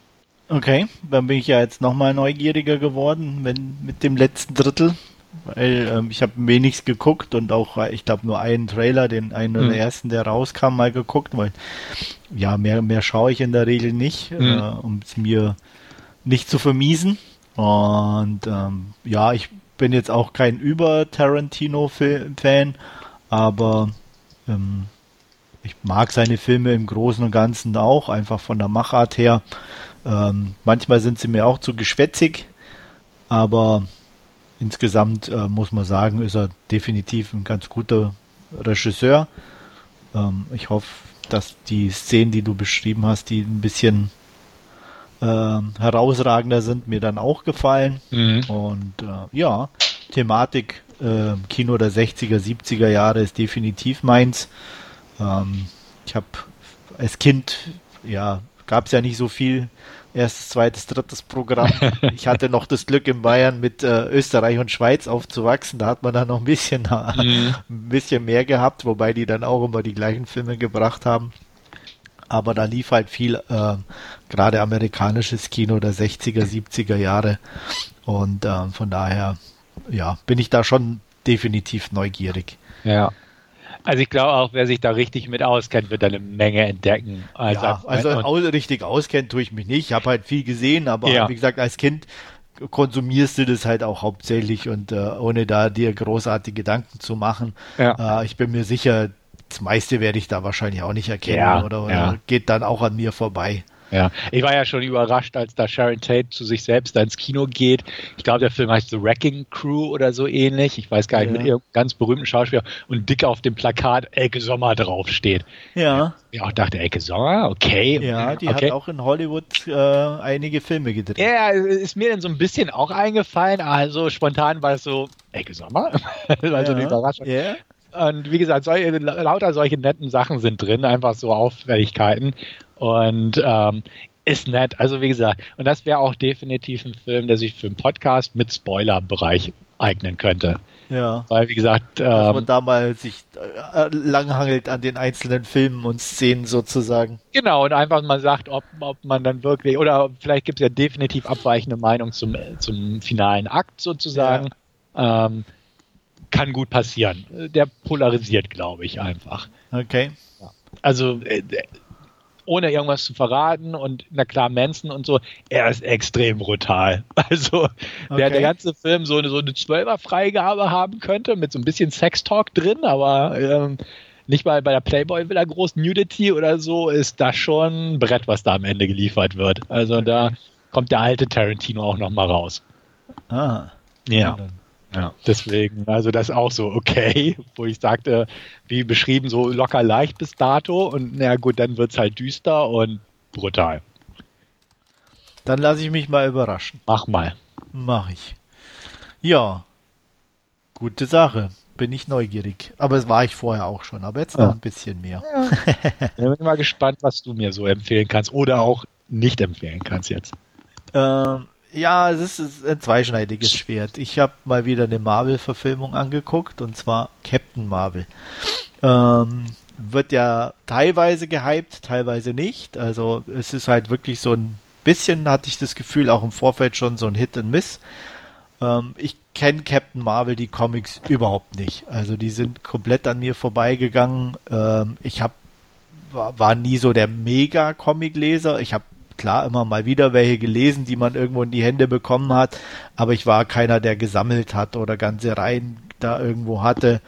Okay, dann bin ich ja jetzt nochmal neugieriger geworden, wenn mit dem letzten Drittel, weil ähm, ich habe wenig geguckt und auch, ich glaube, nur einen Trailer, den einen oder mhm. ersten, der rauskam, mal geguckt, weil ja, mehr, mehr schaue ich in der Regel nicht, mhm. äh, um es mir nicht zu vermiesen. Und ähm, ja, ich bin jetzt auch kein Über-Tarantino-Fan, aber ähm, ich mag seine Filme im Großen und Ganzen auch, einfach von der Machart her. Ähm, manchmal sind sie mir auch zu geschwätzig, aber insgesamt äh, muss man sagen, ist er definitiv ein ganz guter Regisseur. Ähm, ich hoffe, dass die Szenen, die du beschrieben hast, die ein bisschen äh, herausragender sind, mir dann auch gefallen. Mhm. Und äh, ja, Thematik äh, Kino der 60er, 70er Jahre ist definitiv meins. Ähm, ich habe als Kind, ja, gab es ja nicht so viel erstes, zweites, drittes Programm. Ich hatte noch das Glück in Bayern mit äh, Österreich und Schweiz aufzuwachsen. Da hat man dann noch ein bisschen, mhm. ein bisschen mehr gehabt, wobei die dann auch immer die gleichen Filme gebracht haben aber da lief halt viel äh, gerade amerikanisches Kino der 60er, 70er Jahre und äh, von daher ja, bin ich da schon definitiv neugierig. Ja. Also ich glaube auch, wer sich da richtig mit auskennt, wird da eine Menge entdecken. Also, ja, also richtig auskennt tue ich mich nicht. Ich habe halt viel gesehen, aber ja. wie gesagt, als Kind konsumierst du das halt auch hauptsächlich und äh, ohne da dir großartige Gedanken zu machen. Ja. Äh, ich bin mir sicher, das meiste werde ich da wahrscheinlich auch nicht erkennen ja, oder, oder ja. geht dann auch an mir vorbei. Ja, ich war ja schon überrascht, als da Sharon Tate zu sich selbst da ins Kino geht. Ich glaube, der Film heißt The Wrecking Crew oder so ähnlich. Ich weiß gar nicht, ja. mit irgendeinem ganz berühmten Schauspieler und dick auf dem Plakat Elke Sommer draufsteht. Ja. Ja, auch dachte, Elke Sommer, okay. Ja, die okay. hat auch in Hollywood äh, einige Filme gedreht. Ja, ist mir dann so ein bisschen auch eingefallen. Also spontan war es so, Elke Sommer? also ja. eine Überraschung. Ja. Und wie gesagt, solche, lauter solche netten Sachen sind drin, einfach so Auffälligkeiten. Und ähm, ist nett. Also wie gesagt, und das wäre auch definitiv ein Film, der sich für einen Podcast mit Spoiler-Bereich eignen könnte. Ja. Weil, wie gesagt, ähm, dass man da mal sich äh, langhangelt an den einzelnen Filmen und Szenen sozusagen. Genau, und einfach mal sagt, ob, ob man dann wirklich, oder vielleicht gibt es ja definitiv abweichende Meinung zum, zum finalen Akt sozusagen. Ja. Ähm, kann gut passieren. Der polarisiert, glaube ich, einfach. Okay. Also äh, ohne irgendwas zu verraten und na klar, Manson und so, er ist extrem brutal. Also okay. der, der ganze Film so eine, so eine 12er Freigabe haben könnte, mit so ein bisschen Sextalk drin, aber ähm, nicht mal bei der Playboy Villa groß Nudity oder so, ist das schon ein Brett, was da am Ende geliefert wird. Also da kommt der alte Tarantino auch nochmal raus. Ah. Ja. Ja, deswegen, also das ist auch so okay, wo ich sagte, wie beschrieben, so locker leicht bis dato und na gut, dann wird es halt düster und brutal. Dann lasse ich mich mal überraschen. Mach mal. Mach ich. Ja, gute Sache. Bin ich neugierig. Aber es war ich vorher auch schon, aber jetzt noch ein bisschen mehr. Ja. ich bin mal gespannt, was du mir so empfehlen kannst oder auch nicht empfehlen kannst jetzt. Ähm, ja, es ist ein zweischneidiges Schwert. Ich habe mal wieder eine Marvel-Verfilmung angeguckt und zwar Captain Marvel. Ähm, wird ja teilweise gehypt, teilweise nicht. Also es ist halt wirklich so ein bisschen, hatte ich das Gefühl, auch im Vorfeld schon so ein Hit and Miss. Ähm, ich kenne Captain Marvel, die Comics überhaupt nicht. Also die sind komplett an mir vorbeigegangen. Ähm, ich habe war, war nie so der Mega-Comic-Leser. Ich habe klar immer mal wieder welche gelesen, die man irgendwo in die Hände bekommen hat, aber ich war keiner, der gesammelt hat oder ganze Reihen da irgendwo hatte.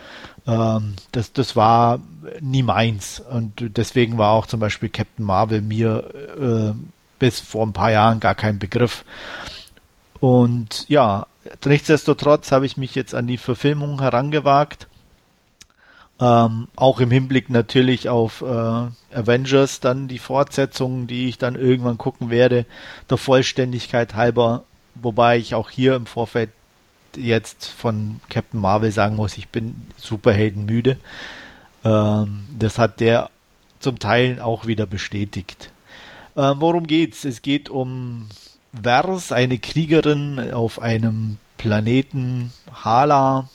Ähm, das, das war nie meins und deswegen war auch zum Beispiel Captain Marvel mir äh, bis vor ein paar Jahren gar kein Begriff. Und ja, nichtsdestotrotz habe ich mich jetzt an die Verfilmung herangewagt ähm, auch im Hinblick natürlich auf äh, Avengers, dann die Fortsetzungen, die ich dann irgendwann gucken werde, der Vollständigkeit halber, wobei ich auch hier im Vorfeld jetzt von Captain Marvel sagen muss, ich bin Superhelden müde. Ähm, das hat der zum Teil auch wieder bestätigt. Ähm, worum geht's? Es geht um Vers, eine Kriegerin auf einem Planeten Hala,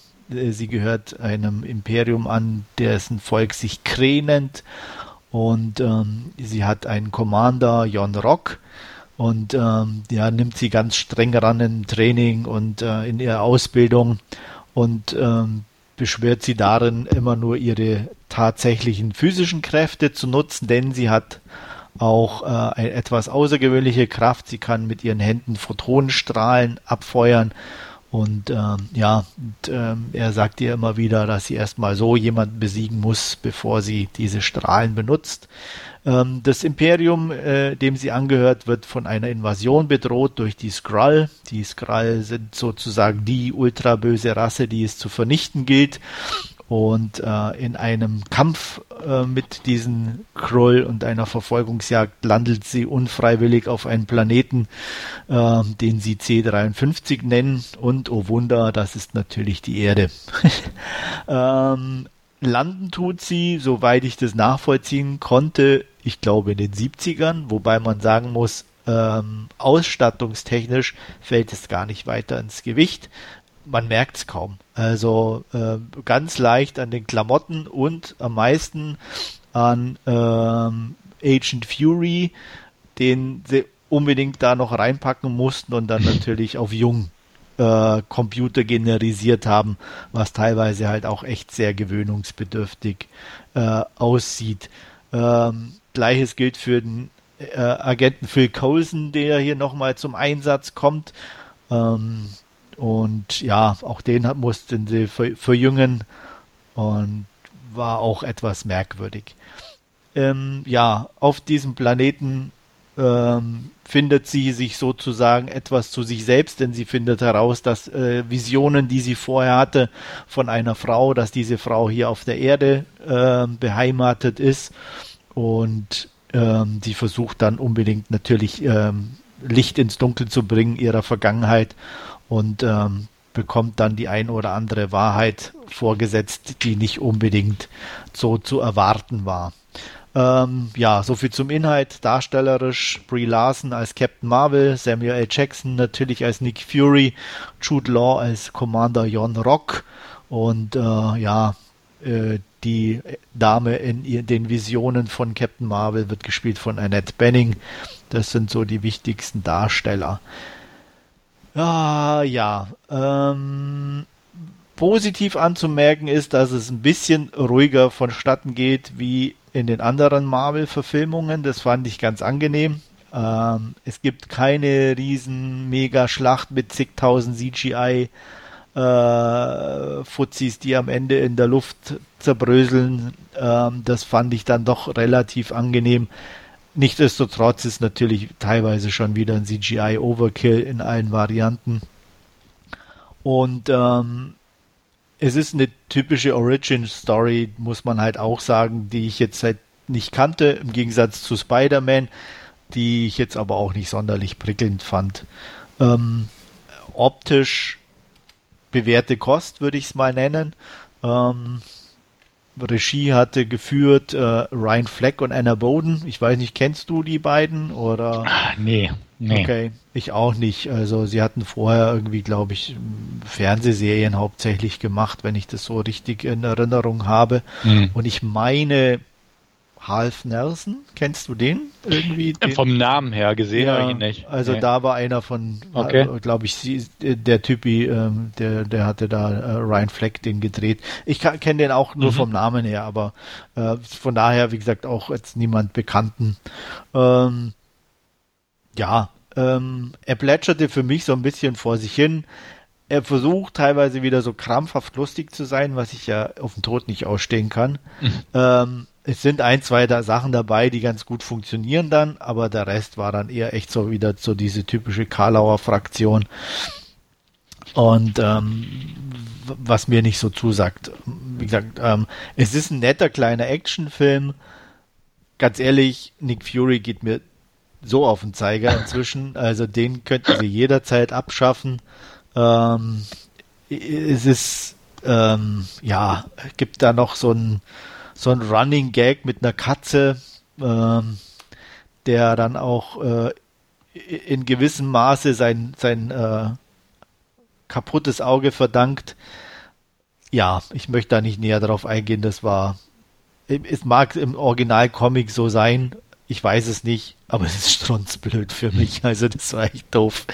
sie gehört einem Imperium an, dessen Volk sich Kree nennt. Und ähm, sie hat einen Commander, Jon Rock. Und ähm, ja, nimmt sie ganz streng ran im Training und äh, in ihrer Ausbildung und ähm, beschwört sie darin, immer nur ihre tatsächlichen physischen Kräfte zu nutzen, denn sie hat auch äh, etwas außergewöhnliche Kraft. Sie kann mit ihren Händen Photonenstrahlen abfeuern und ähm, ja, und, ähm, er sagt ihr immer wieder, dass sie erstmal so jemanden besiegen muss, bevor sie diese Strahlen benutzt. Ähm, das Imperium, äh, dem sie angehört, wird von einer Invasion bedroht durch die Skrull. Die Skrull sind sozusagen die ultraböse Rasse, die es zu vernichten gilt. Und äh, in einem Kampf äh, mit diesen Krull und einer Verfolgungsjagd landet sie unfreiwillig auf einen Planeten, äh, den sie C53 nennen. Und oh Wunder, das ist natürlich die Erde. ähm, landen tut sie, soweit ich das nachvollziehen konnte, ich glaube in den 70ern, wobei man sagen muss, ähm, ausstattungstechnisch fällt es gar nicht weiter ins Gewicht man merkt es kaum. Also äh, ganz leicht an den Klamotten und am meisten an ähm, Agent Fury, den sie unbedingt da noch reinpacken mussten und dann natürlich auf jung äh, Computer generisiert haben, was teilweise halt auch echt sehr gewöhnungsbedürftig äh, aussieht. Ähm, Gleiches gilt für den äh, Agenten Phil Coulson, der hier nochmal zum Einsatz kommt. Ähm, und ja, auch den mussten sie verjüngen und war auch etwas merkwürdig. Ähm, ja, auf diesem Planeten ähm, findet sie sich sozusagen etwas zu sich selbst, denn sie findet heraus, dass äh, Visionen, die sie vorher hatte von einer Frau, dass diese Frau hier auf der Erde äh, beheimatet ist und ähm, sie versucht dann unbedingt natürlich ähm, Licht ins Dunkel zu bringen ihrer Vergangenheit und ähm, bekommt dann die ein oder andere Wahrheit vorgesetzt, die nicht unbedingt so zu erwarten war. Ähm, ja, soviel zum Inhalt. Darstellerisch Brie Larson als Captain Marvel, Samuel L. Jackson natürlich als Nick Fury, Jude Law als Commander Jon Rock und äh, ja, äh, die Dame in den Visionen von Captain Marvel wird gespielt von Annette Benning. Das sind so die wichtigsten Darsteller. Ah, ja. Ähm, positiv anzumerken ist, dass es ein bisschen ruhiger vonstatten geht wie in den anderen Marvel-Verfilmungen. Das fand ich ganz angenehm. Ähm, es gibt keine riesen Mega-Schlacht mit zigtausend CGI äh, Fuzis, die am Ende in der Luft zerbröseln. Ähm, das fand ich dann doch relativ angenehm. Nichtsdestotrotz ist natürlich teilweise schon wieder ein CGI-Overkill in allen Varianten. Und ähm, es ist eine typische Origin-Story, muss man halt auch sagen, die ich jetzt halt nicht kannte, im Gegensatz zu Spider-Man, die ich jetzt aber auch nicht sonderlich prickelnd fand. Ähm, optisch bewährte Kost, würde ich es mal nennen. Ähm, Regie hatte geführt äh, Ryan Fleck und Anna Bowden. Ich weiß nicht, kennst du die beiden oder? Ah, nee, nee. Okay, ich auch nicht. Also sie hatten vorher irgendwie, glaube ich, Fernsehserien hauptsächlich gemacht, wenn ich das so richtig in Erinnerung habe. Mhm. Und ich meine, Half Nelson, kennst du den irgendwie? Den? Vom Namen her gesehen ja, habe ich ihn nicht. Also nee. da war einer von, okay. äh, glaube ich, der Typi, ähm, der, der hatte da äh, Ryan Fleck den gedreht. Ich kenne den auch nur mhm. vom Namen her, aber äh, von daher, wie gesagt, auch jetzt niemand Bekannten. Ähm, ja, ähm, er plätscherte für mich so ein bisschen vor sich hin. Er versucht teilweise wieder so krampfhaft lustig zu sein, was ich ja auf den Tod nicht ausstehen kann. Mhm. Ähm, es sind ein, zwei da Sachen dabei, die ganz gut funktionieren dann, aber der Rest war dann eher echt so wieder so diese typische Karlauer Fraktion. Und ähm, was mir nicht so zusagt. Wie gesagt, ähm, es ist ein netter kleiner Actionfilm. Ganz ehrlich, Nick Fury geht mir so auf den Zeiger inzwischen. Also den könnten sie jederzeit abschaffen. Ähm, es ist ähm, ja gibt da noch so ein so ein Running Gag mit einer Katze, ähm, der dann auch äh, in gewissem Maße sein, sein äh, kaputtes Auge verdankt. Ja, ich möchte da nicht näher darauf eingehen. Das war, es mag im Originalcomic so sein. Ich weiß es nicht, aber es ist strunzblöd für mich. Also das war echt doof.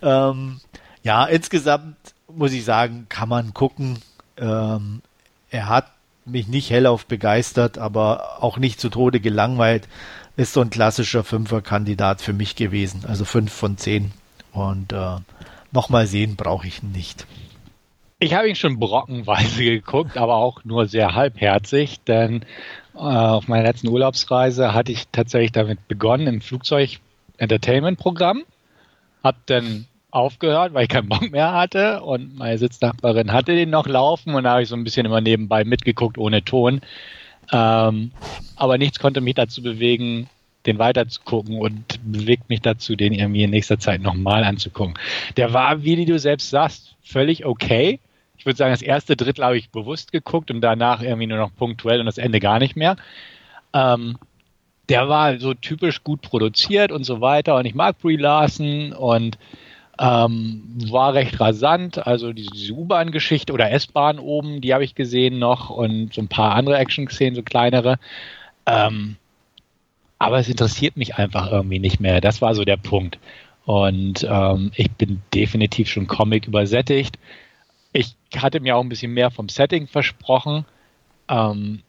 Ähm, ja, insgesamt muss ich sagen, kann man gucken. Ähm, er hat mich nicht hellauf begeistert, aber auch nicht zu Tode gelangweilt. Ist so ein klassischer Fünfer-Kandidat für mich gewesen. Also fünf von zehn. Und äh, nochmal sehen brauche ich nicht. Ich habe ihn schon brockenweise geguckt, aber auch nur sehr halbherzig, denn äh, auf meiner letzten Urlaubsreise hatte ich tatsächlich damit begonnen im Flugzeug Entertainment-Programm, Hab dann aufgehört, weil ich keinen Bock mehr hatte und meine Sitznachbarin hatte den noch laufen und da habe ich so ein bisschen immer nebenbei mitgeguckt ohne Ton. Ähm, aber nichts konnte mich dazu bewegen, den weiter zu gucken und bewegt mich dazu, den irgendwie in nächster Zeit nochmal anzugucken. Der war, wie du selbst sagst, völlig okay. Ich würde sagen, das erste Drittel habe ich bewusst geguckt und danach irgendwie nur noch punktuell und das Ende gar nicht mehr. Ähm, der war so typisch gut produziert und so weiter und ich mag Brie Larson und ähm, war recht rasant, also diese, U-Bahn-Geschichte oder S-Bahn oben, die habe ich gesehen noch und so ein paar andere Action-Szenen, so kleinere. Ähm, aber es interessiert mich einfach irgendwie nicht mehr. Das war so der Punkt. Und ähm, ich bin definitiv schon Comic übersättigt. Ich hatte mir auch ein bisschen mehr vom Setting versprochen. Ähm,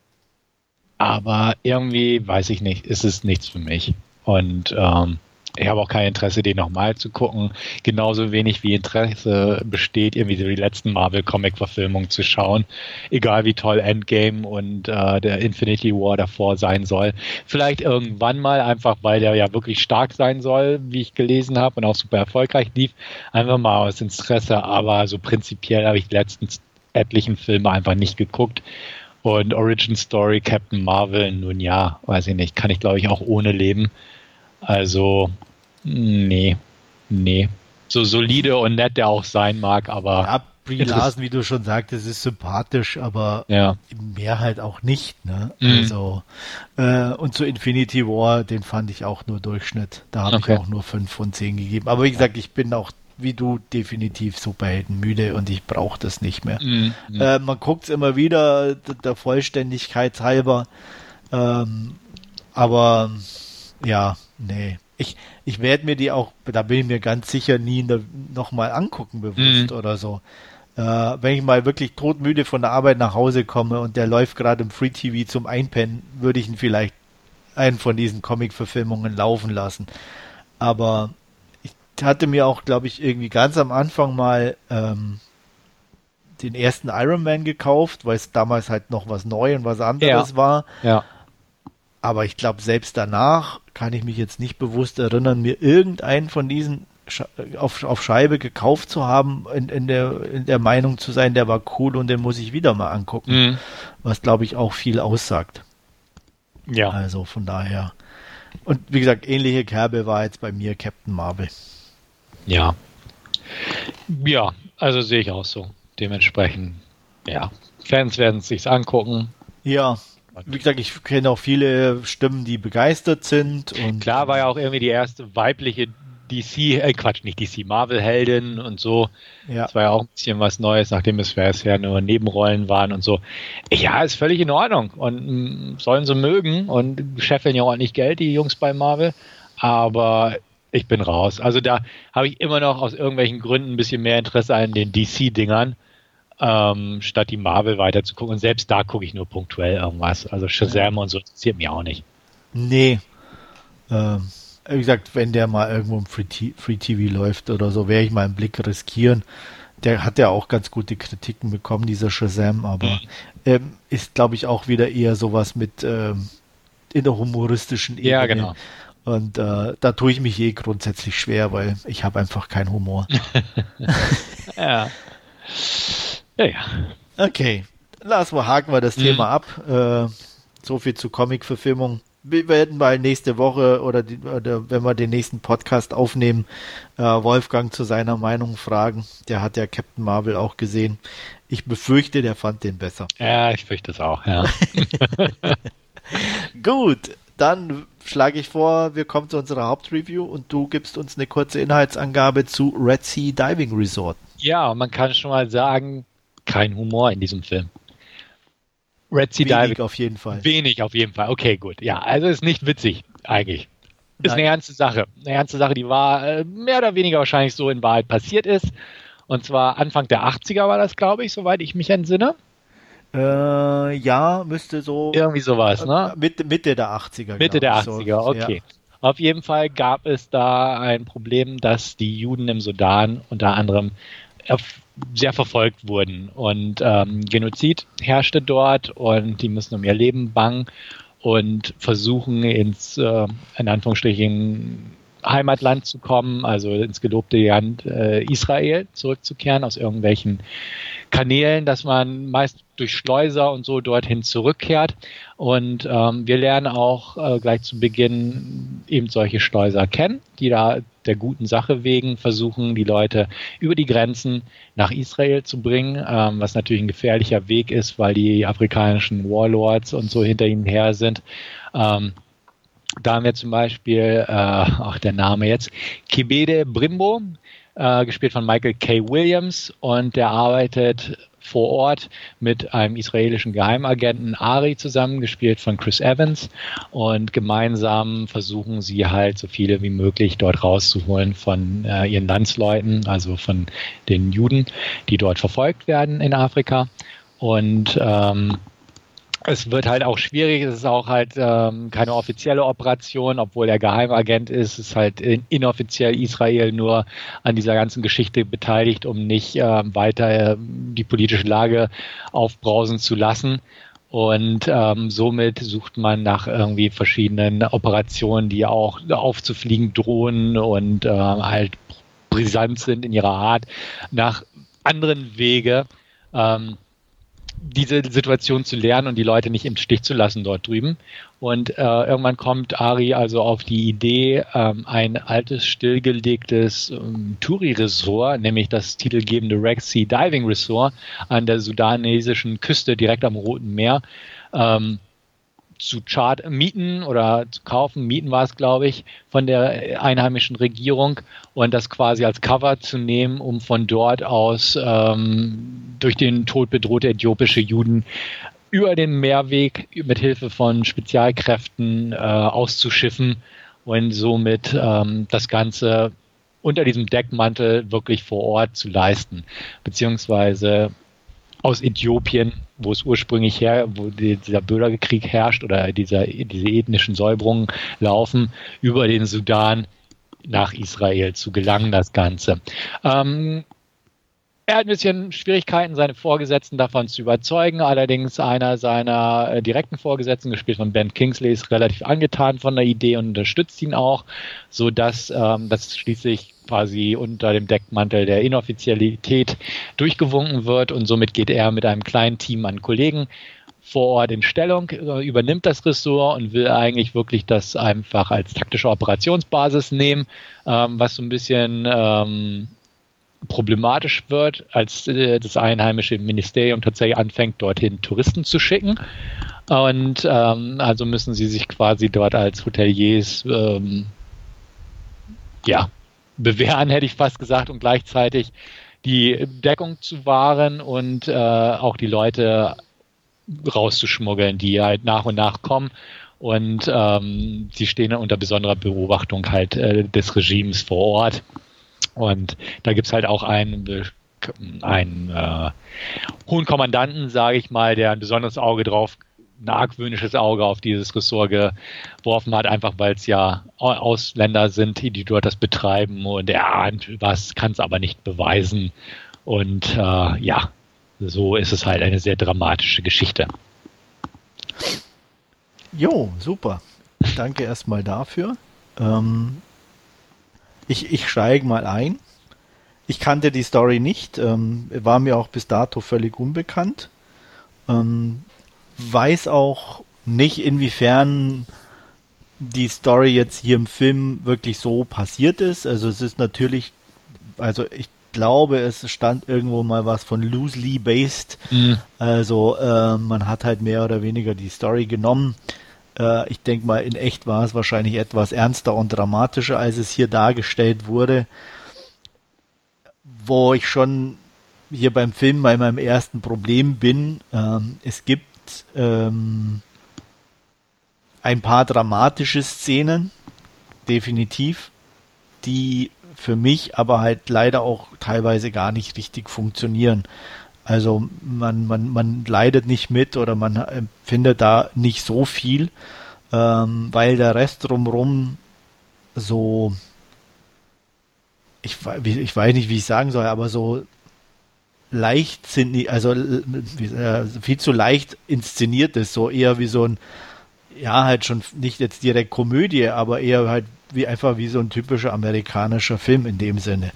aber irgendwie, weiß ich nicht, ist es nichts für mich. Und ähm, ich habe auch kein Interesse, den nochmal zu gucken. Genauso wenig wie Interesse besteht, irgendwie die letzten Marvel-Comic-Verfilmungen zu schauen. Egal wie toll Endgame und äh, der Infinity War davor sein soll. Vielleicht irgendwann mal, einfach weil der ja wirklich stark sein soll, wie ich gelesen habe und auch super erfolgreich lief. Einfach mal aus Interesse, aber so prinzipiell habe ich die letzten etlichen Filme einfach nicht geguckt. Und Origin Story Captain Marvel, nun ja, weiß ich nicht, kann ich glaube ich auch ohne leben. Also, nee, nee. So solide und nett der auch sein mag, aber. Ja, Brie Larson, wie du schon sagtest, ist sympathisch, aber ja. mehr halt auch nicht. Ne? Mhm. Also, äh, und zu Infinity War, den fand ich auch nur Durchschnitt. Da habe okay. ich auch nur 5 von 10 gegeben. Aber wie gesagt, ich bin auch wie du definitiv Superhelden müde und ich brauche das nicht mehr. Mhm. Äh, man guckt es immer wieder der Vollständigkeit halber. Ähm, aber ja, Nee. Ich, ich werde mir die auch, da bin ich mir ganz sicher, nie nochmal angucken, bewusst mhm. oder so. Äh, wenn ich mal wirklich todmüde von der Arbeit nach Hause komme und der läuft gerade im Free TV zum Einpennen, würde ich ihn vielleicht einen von diesen Comic-Verfilmungen laufen lassen. Aber ich hatte mir auch, glaube ich, irgendwie ganz am Anfang mal ähm, den ersten Iron Man gekauft, weil es damals halt noch was Neues und was anderes Ja. war. Ja. Aber ich glaube, selbst danach kann ich mich jetzt nicht bewusst erinnern, mir irgendeinen von diesen Sch auf, auf Scheibe gekauft zu haben, in, in, der, in der Meinung zu sein, der war cool und den muss ich wieder mal angucken. Mhm. Was, glaube ich, auch viel aussagt. Ja. Also von daher. Und wie gesagt, ähnliche Kerbe war jetzt bei mir Captain Marvel. Ja. Ja, also sehe ich auch so. Dementsprechend, ja. Fans werden es sich angucken. Ja, wie gesagt, ich kenne auch viele Stimmen, die begeistert sind. Und Klar war ja auch irgendwie die erste weibliche DC, äh Quatsch, nicht DC, Marvel-Heldin und so. ja, Das war ja auch ein bisschen was Neues, nachdem es bisher nur Nebenrollen waren und so. Ja, ist völlig in Ordnung und mh, sollen sie mögen und scheffeln ja ordentlich Geld, die Jungs bei Marvel. Aber ich bin raus. Also da habe ich immer noch aus irgendwelchen Gründen ein bisschen mehr Interesse an den DC-Dingern, ähm, statt die Marvel weiter zu gucken. Und selbst da gucke ich nur punktuell irgendwas. Also Shazam und so interessiert mich auch nicht. nee. Ähm, wie gesagt, wenn der mal irgendwo im Free, Free TV läuft oder so, werde ich mal einen Blick riskieren. Der hat ja auch ganz gute Kritiken bekommen, dieser Shazam, aber ähm, ist, glaube ich, auch wieder eher sowas mit ähm, in der humoristischen Ebene. Ja, genau. Und äh, da tue ich mich eh grundsätzlich schwer, weil ich habe einfach keinen Humor. Ja. Ja, ja. Okay, lassen wir, haken wir das Mhm. Thema ab. Äh, so viel zu Comic-Verfilmung. Wir werden mal nächste Woche oder, die, oder wenn wir den nächsten Podcast aufnehmen, äh, Wolfgang zu seiner Meinung fragen. Der hat ja Captain Marvel auch gesehen. Ich befürchte, der fand den besser. Ja, ich fürchte es auch, ja. Gut, dann schlage ich vor, wir kommen zu unserer Hauptreview und du gibst uns eine kurze Inhaltsangabe zu Red Sea Diving Resort. Ja, man kann schon mal sagen, kein Humor in diesem Film. Red Sea Wenig Diving, auf jeden Fall. wenig auf jeden Fall. Okay, gut. Ja, also ist nicht witzig eigentlich. Ist Nein. eine ernste Sache. Eine ernste Sache, die war äh, mehr oder weniger wahrscheinlich so in Wahrheit passiert ist. Und zwar Anfang der 80er war das, glaube ich, soweit ich mich entsinne. Äh, ja, müsste so Irgendwie sowas, ne? Äh, Mitte, Mitte der 80er. Mitte der glaub ich, 80er, so. okay. Auf jeden Fall gab es da ein Problem, dass die Juden im Sudan unter anderem sehr verfolgt wurden und ähm, Genozid herrschte dort und die müssen um ihr Leben bangen und versuchen ins, äh, in Anführungsstrichen, Heimatland zu kommen, also ins gelobte Land äh, Israel zurückzukehren aus irgendwelchen Kanälen, dass man meist durch Schleuser und so dorthin zurückkehrt. Und ähm, wir lernen auch äh, gleich zu Beginn eben solche Schleuser kennen, die da der guten Sache wegen versuchen, die Leute über die Grenzen nach Israel zu bringen, ähm, was natürlich ein gefährlicher Weg ist, weil die afrikanischen Warlords und so hinter ihnen her sind. Ähm, da haben wir zum Beispiel, äh, ach der Name jetzt, Kibede Brimbo, äh, gespielt von Michael K. Williams und der arbeitet vor Ort mit einem israelischen Geheimagenten Ari zusammen, gespielt von Chris Evans. Und gemeinsam versuchen sie halt so viele wie möglich dort rauszuholen von äh, ihren Landsleuten, also von den Juden, die dort verfolgt werden in Afrika. Und ähm, es wird halt auch schwierig, es ist auch halt ähm, keine offizielle Operation, obwohl er Geheimagent ist, es ist halt in, inoffiziell Israel nur an dieser ganzen Geschichte beteiligt, um nicht ähm, weiter ähm, die politische Lage aufbrausen zu lassen. Und ähm, somit sucht man nach irgendwie verschiedenen Operationen, die auch aufzufliegen drohen und ähm, halt brisant sind in ihrer Art, nach anderen Wege. Ähm, diese Situation zu lernen und die Leute nicht im Stich zu lassen dort drüben. Und äh, irgendwann kommt Ari also auf die Idee, ähm, ein altes, stillgelegtes ähm, Touri-Resort, nämlich das titelgebende Red Sea Diving Resort an der sudanesischen Küste direkt am Roten Meer, ähm, zu chart mieten oder zu kaufen, mieten war es, glaube ich, von der einheimischen Regierung und das quasi als Cover zu nehmen, um von dort aus ähm, durch den Tod bedrohte äthiopische Juden über den Meerweg mit Hilfe von Spezialkräften äh, auszuschiffen und somit ähm, das Ganze unter diesem Deckmantel wirklich vor Ort zu leisten. Beziehungsweise aus Äthiopien, wo es ursprünglich her, wo dieser Bürgerkrieg herrscht oder dieser, diese ethnischen Säuberungen laufen, über den Sudan nach Israel zu gelangen, das Ganze. Ähm, er hat ein bisschen Schwierigkeiten, seine Vorgesetzten davon zu überzeugen. Allerdings einer seiner äh, direkten Vorgesetzten, gespielt von Ben Kingsley, ist relativ angetan von der Idee und unterstützt ihn auch, so dass ähm, das schließlich quasi unter dem Deckmantel der Inoffizialität durchgewunken wird und somit geht er mit einem kleinen Team an Kollegen vor Ort in Stellung, äh, übernimmt das Ressort und will eigentlich wirklich das einfach als taktische Operationsbasis nehmen, ähm, was so ein bisschen ähm, problematisch wird, als äh, das einheimische Ministerium tatsächlich anfängt, dorthin Touristen zu schicken. Und ähm, also müssen sie sich quasi dort als Hoteliers ähm, ja, bewähren, hätte ich fast gesagt, und gleichzeitig die Deckung zu wahren und äh, auch die Leute rauszuschmuggeln, die halt nach und nach kommen. Und ähm, sie stehen unter besonderer Beobachtung halt äh, des Regimes vor Ort. Und da gibt's halt auch einen, einen äh, hohen Kommandanten, sage ich mal, der ein besonderes Auge drauf, ein argwöhnisches Auge auf dieses Ressort geworfen hat, einfach weil es ja Ausländer sind, die dort das betreiben und er ahnt was, kann es aber nicht beweisen. Und äh, ja, so ist es halt eine sehr dramatische Geschichte. Jo, super. Danke erstmal dafür. Ähm, ich, ich steige mal ein. Ich kannte die Story nicht, ähm, war mir auch bis dato völlig unbekannt. Ähm, weiß auch nicht, inwiefern die Story jetzt hier im Film wirklich so passiert ist. Also es ist natürlich, also ich glaube, es stand irgendwo mal was von loosely based. Mhm. Also äh, man hat halt mehr oder weniger die Story genommen äh, ich denke mal, in echt war es wahrscheinlich etwas ernster und dramatischer, als es hier dargestellt wurde. Wo ich schon hier beim Film bei meinem ersten Problem bin. Ähm, es gibt ähm, ein paar dramatische Szenen, definitiv, die für mich aber halt leider auch teilweise gar nicht richtig funktionieren. Also man, man, man leidet nicht mit oder man empfindet da nicht so viel, ähm, weil der Rest drumherum so, ich, ich weiß nicht, wie ich sagen soll, aber so leicht sind, also äh, viel zu leicht inszeniert ist, so eher wie so ein, ja, halt schon nicht jetzt direkt Komödie, aber eher halt wie einfach wie so ein typischer amerikanischer Film in dem Sinne.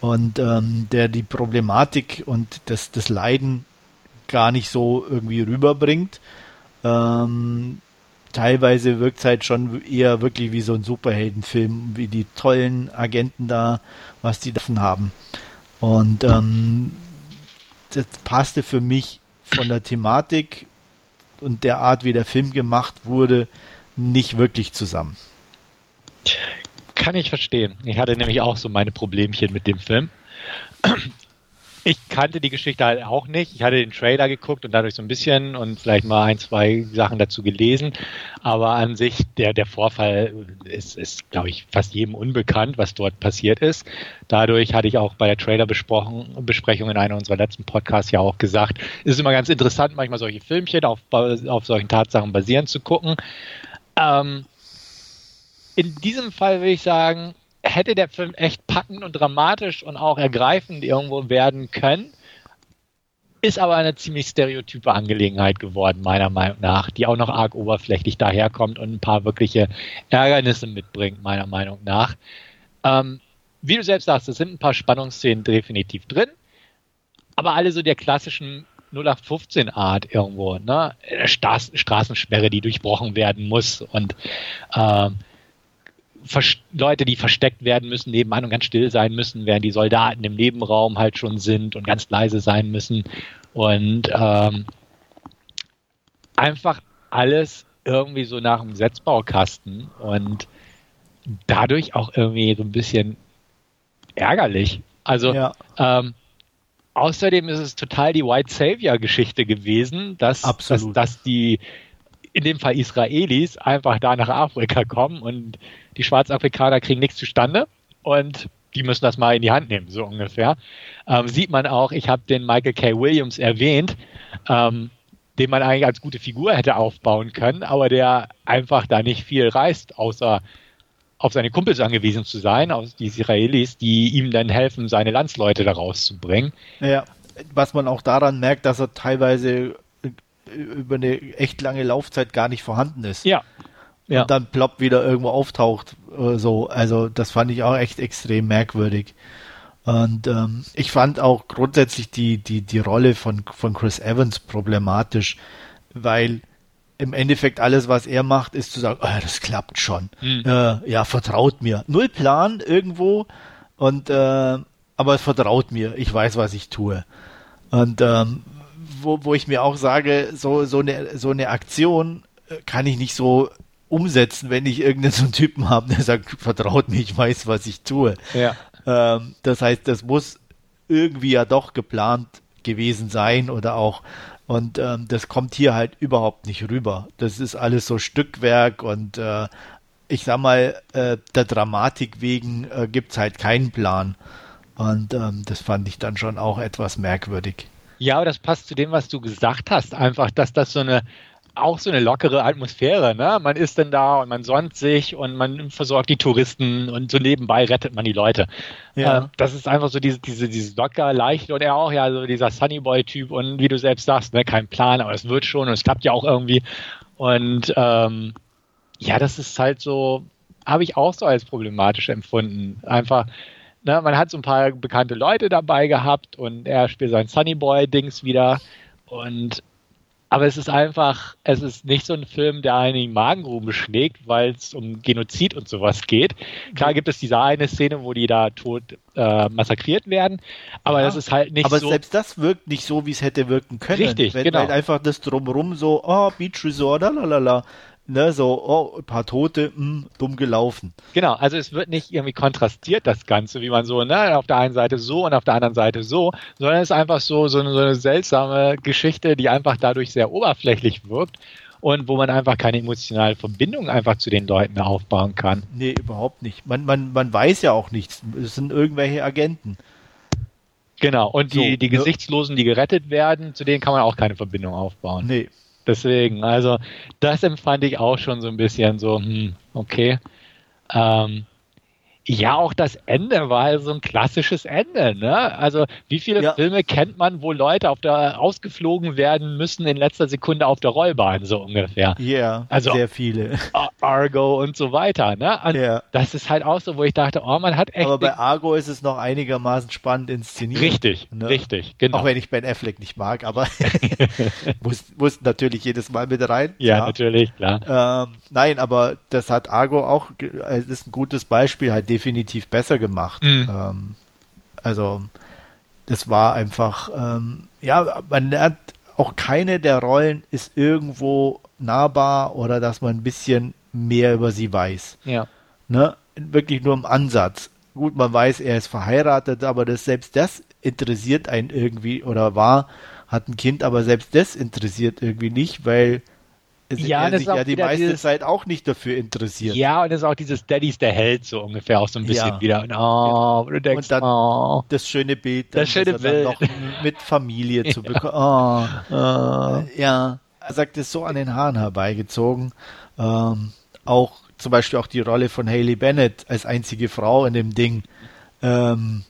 Und ähm, der die Problematik und das, das Leiden gar nicht so irgendwie rüberbringt. Ähm, teilweise wirkt es halt schon eher wirklich wie so ein Superheldenfilm, wie die tollen Agenten da, was die davon haben. Und ähm, das passte für mich von der Thematik und der Art, wie der Film gemacht wurde, nicht wirklich zusammen kann ich verstehen. Ich hatte nämlich auch so meine Problemchen mit dem Film. Ich kannte die Geschichte halt auch nicht. Ich hatte den Trailer geguckt und dadurch so ein bisschen und vielleicht mal ein, zwei Sachen dazu gelesen. Aber an sich, der, der Vorfall ist, ist glaube ich, fast jedem unbekannt, was dort passiert ist. Dadurch hatte ich auch bei der Trailer-Besprechung in einer unserer letzten Podcasts ja auch gesagt, es ist immer ganz interessant, manchmal solche Filmchen auf, auf solchen Tatsachen basierend zu gucken. Ähm, in diesem Fall würde ich sagen, hätte der Film echt packend und dramatisch und auch ergreifend irgendwo werden können. Ist aber eine ziemlich stereotype Angelegenheit geworden, meiner Meinung nach, die auch noch arg oberflächlich daherkommt und ein paar wirkliche Ärgernisse mitbringt, meiner Meinung nach. Ähm, wie du selbst sagst, es sind ein paar Spannungsszenen definitiv drin, aber alle so der klassischen 0815 Art irgendwo, ne? Straßensperre, die durchbrochen werden muss und ähm, Leute, die versteckt werden müssen, nebenan und ganz still sein müssen, während die Soldaten im Nebenraum halt schon sind und ganz leise sein müssen. Und ähm, einfach alles irgendwie so nach dem Setzbaukasten und dadurch auch irgendwie so ein bisschen ärgerlich. Also ja. ähm, außerdem ist es total die White Savior-Geschichte gewesen, dass, dass, dass die in dem Fall Israelis einfach da nach Afrika kommen und die Schwarzafrikaner kriegen nichts zustande und die müssen das mal in die Hand nehmen, so ungefähr. Ähm, sieht man auch, ich habe den Michael K. Williams erwähnt, ähm, den man eigentlich als gute Figur hätte aufbauen können, aber der einfach da nicht viel reißt, außer auf seine Kumpels angewiesen zu sein, auf die Israelis, die ihm dann helfen, seine Landsleute da rauszubringen. Ja, was man auch daran merkt, dass er teilweise über eine echt lange Laufzeit gar nicht vorhanden ist. Ja. ja. Und dann plopp wieder irgendwo auftaucht. Äh, so, also das fand ich auch echt extrem merkwürdig. Und ähm, ich fand auch grundsätzlich die, die, die Rolle von, von Chris Evans problematisch, weil im Endeffekt alles, was er macht, ist zu sagen, oh, das klappt schon. Mhm. Äh, ja, vertraut mir. Null Plan irgendwo und äh, aber vertraut mir. Ich weiß, was ich tue. Und ähm, wo, wo ich mir auch sage, so, so, eine, so eine Aktion äh, kann ich nicht so umsetzen, wenn ich irgendeinen so einen Typen habe, der sagt, vertraut mir, ich weiß, was ich tue. Ja. Ähm, das heißt, das muss irgendwie ja doch geplant gewesen sein oder auch und ähm, das kommt hier halt überhaupt nicht rüber. Das ist alles so Stückwerk und äh, ich sag mal, äh, der Dramatik wegen äh, gibt es halt keinen Plan. Und ähm, das fand ich dann schon auch etwas merkwürdig. Ja, aber das passt zu dem, was du gesagt hast. Einfach, dass das so eine auch so eine lockere Atmosphäre. Ne? Man ist dann da und man sonnt sich und man versorgt die Touristen und so nebenbei rettet man die Leute. Ja. Äh, das ist einfach so diese, diese, dieses locker, leicht und er auch ja so dieser Sunnyboy-Typ und wie du selbst sagst, ne, kein Plan, aber es wird schon und es klappt ja auch irgendwie. Und ähm, ja, das ist halt so, habe ich auch so als problematisch empfunden. Einfach, ne, man hat so ein paar bekannte Leute dabei gehabt und er spielt sein Sunnyboy-Dings wieder. Und aber es ist einfach, es ist nicht so ein Film, der einen in die Magengrube schlägt, weil es um Genozid und sowas geht. Klar gibt es diese eine Szene, wo die da tot äh, massakriert werden, aber ja, das ist halt nicht aber so. Aber selbst das wirkt nicht so, wie es hätte wirken können. Richtig, wenn, genau. Weil einfach das drumrum so, oh, Beach Resort, lalala ne, so, oh, ein paar Tote, mh, hm, dumm gelaufen. Genau, also es wird nicht irgendwie kontrastiert, das Ganze, wie man so, ne, auf der einen Seite so und auf der anderen Seite so, sondern es ist einfach so, so eine, so eine seltsame Geschichte, die einfach dadurch sehr oberflächlich wirkt und wo man einfach keine emotionale Verbindung einfach zu den Leuten aufbauen kann. Nee, überhaupt nicht. Man, man, man weiß ja auch nichts. Es sind irgendwelche Agenten. Genau, und die, so, die ne? Gesichtslosen, die gerettet werden, zu denen kann man auch keine Verbindung aufbauen. Nee, Deswegen, also das empfand ich auch schon so ein bisschen so, hm, okay. Ähm, ja, auch das Ende war halt so ein klassisches Ende. Ne? Also wie viele ja. Filme kennt man, wo Leute auf der ausgeflogen werden müssen in letzter Sekunde auf der Rollbahn so ungefähr? Ja, yeah, also sehr viele. Argo und so weiter. Ne? Yeah. Das ist halt auch so, wo ich dachte, oh, man hat echt. Aber bei Argo ist es noch einigermaßen spannend inszeniert. Richtig, ne? richtig, genau. Auch wenn ich Ben Affleck nicht mag, aber muss, muss natürlich jedes Mal mit rein. Ja, klar. natürlich, klar. Ähm, nein, aber das hat Argo auch, es ist ein gutes Beispiel, halt definitiv besser gemacht. Mhm. Ähm, also das war einfach, ähm, ja, man lernt auch keine der Rollen ist irgendwo nahbar oder dass man ein bisschen mehr über sie weiß. Ja. Ne? Wirklich nur im Ansatz. Gut, man weiß, er ist verheiratet, aber das, selbst das interessiert einen irgendwie oder war, hat ein Kind, aber selbst das interessiert irgendwie nicht, weil ja, er sich ja die meiste dieses, Zeit auch nicht dafür interessiert. Ja, und es ist auch dieses Daddy's der Held so ungefähr auch so ein bisschen ja. wieder. Und, oh, du denkst, und dann oh, das schöne Bild, das schöne Bild. noch mit Familie zu bekommen. Oh, oh. Ja, er sagt es so an den Haaren herbeigezogen. Ähm, auch zum Beispiel auch die Rolle von Haley Bennett als einzige Frau in dem Ding, ähm,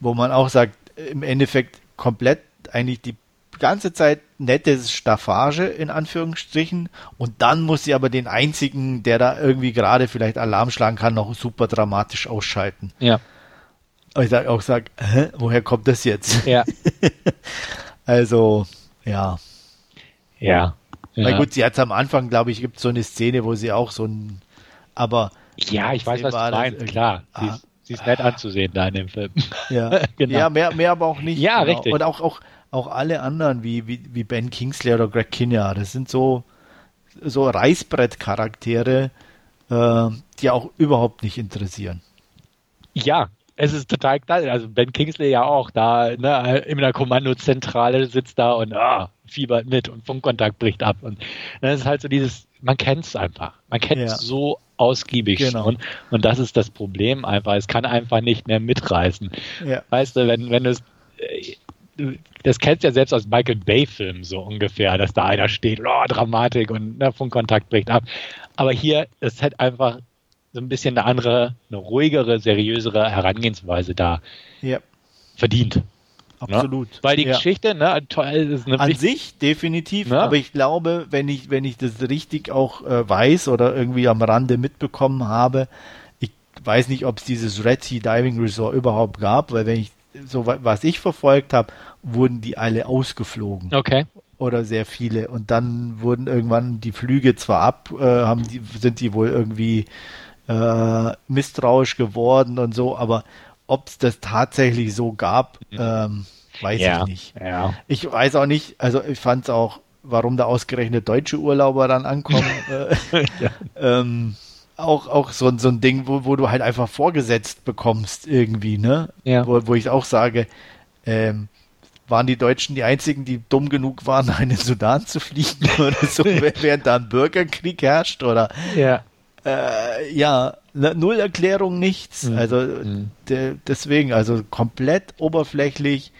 wo man auch sagt, im Endeffekt komplett eigentlich die ganze Zeit nettes Staffage in Anführungsstrichen und dann muss sie aber den einzigen, der da irgendwie gerade vielleicht Alarm schlagen kann, noch super dramatisch ausschalten. Ja. Und ich auch sag, hä, woher kommt das jetzt? Ja. also, ja. Ja. Na ja. gut, sie hat am Anfang, glaube ich, gibt so eine Szene, wo sie auch so ein, aber. Ja, ich weiß, was du meinst, klar. Sie ist, sie ist nett anzusehen da in dem Film. Ja, genau. ja mehr, mehr aber auch nicht. Ja, genau. richtig. Und auch, auch, auch alle anderen wie, wie, wie Ben Kingsley oder Greg Kinnear, das sind so, so Reißbrett-Charaktere, äh, die auch überhaupt nicht interessieren. Ja, es ist total klar. Also Ben Kingsley ja auch da ne, in der Kommandozentrale sitzt da und ah, fiebert mit und Funkkontakt bricht ab. Und das ist halt so dieses, man kennt es einfach. Man kennt es ja. so ausgiebig genau. schon. Und das ist das Problem einfach. Es kann einfach nicht mehr mitreißen. Ja. Weißt du, wenn, wenn du es äh, das kennst du ja selbst aus Michael Bay-Filmen so ungefähr, dass da einer steht, oh, Dramatik und der Funkkontakt bricht ab. Aber hier ist halt einfach so ein bisschen eine andere, eine ruhigere, seriösere Herangehensweise da ja. verdient. Ne? Absolut. Ne? Weil die ja. Geschichte, ne, toll, ist eine An sich definitiv, ne? aber ich glaube, wenn ich, wenn ich das richtig auch äh, weiß oder irgendwie am Rande mitbekommen habe, ich weiß nicht, ob es dieses Red Sea Diving Resort überhaupt gab, weil wenn ich so was ich verfolgt habe, wurden die alle ausgeflogen. Okay. Oder sehr viele. Und dann wurden irgendwann die Flüge zwar ab, äh, haben die, sind die wohl irgendwie äh, misstrauisch geworden und so, aber ob es das tatsächlich so gab, ähm, weiß ja. ich nicht. Ja. Ich weiß auch nicht, also ich fand es auch, warum da ausgerechnet deutsche Urlauber dann ankommen. äh, ja. ähm, auch, auch so, so ein Ding, wo, wo du halt einfach vorgesetzt bekommst irgendwie, ne? Ja. Wo, wo ich auch sage, ähm, waren die Deutschen die einzigen, die dumm genug waren, in den Sudan zu fliegen oder so, während da ein Bürgerkrieg herrscht oder ja, äh, ja ne, null Erklärung, nichts. Mhm. Also mhm. De, deswegen, also komplett oberflächlich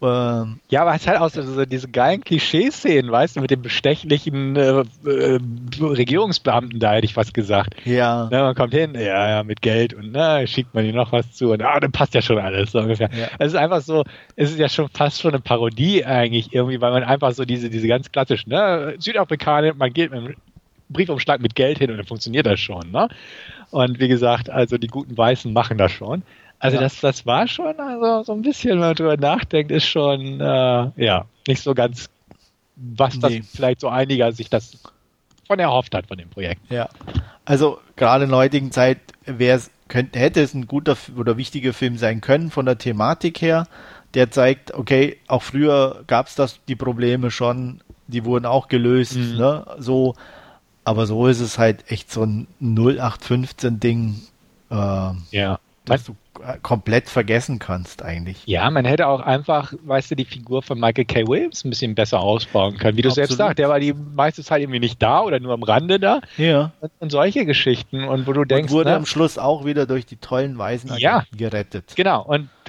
ähm, ja, aber es ist halt auch so, so diese geilen Klischeeszenen, weißt du, mit dem bestechlichen äh, äh, Regierungsbeamten da, hätte ich fast gesagt. Ja. Na, man kommt hin, ja, ja, mit Geld und na, schickt man ihm noch was zu und ah, dann passt ja schon alles, so ungefähr. Ja. Es ist einfach so, es ist ja schon fast schon eine Parodie eigentlich irgendwie, weil man einfach so diese, diese ganz klassischen, ne, Südafrikaner, man geht mit einem Briefumschlag mit Geld hin und dann funktioniert das schon, ne? Und wie gesagt, also die guten Weißen machen das schon. Also ja. das, das war schon, also so ein bisschen, wenn man drüber nachdenkt, ist schon, äh, ja, nicht so ganz, was nee. das vielleicht so einiger sich das von erhofft hat von dem Projekt. Ja, also gerade in der heutigen Zeit könnte, hätte es ein guter oder wichtiger Film sein können von der Thematik her. Der zeigt, okay, auch früher gab es das die Probleme schon, die wurden auch gelöst, mhm. ne? So, aber so ist es halt echt so ein 0815 Ding. Äh, ja. Dass du komplett vergessen kannst eigentlich. Ja, man hätte auch einfach, weißt du, die Figur von Michael K. Williams ein bisschen besser ausbauen können. Wie du Absolut. selbst sagst, der war die meiste Zeit irgendwie nicht da oder nur am Rande da. Ja. Und, und solche Geschichten. Und wo du denkst. Und wurde ne, am Schluss auch wieder durch die tollen Weisen ja, gerettet. Genau. Und äh,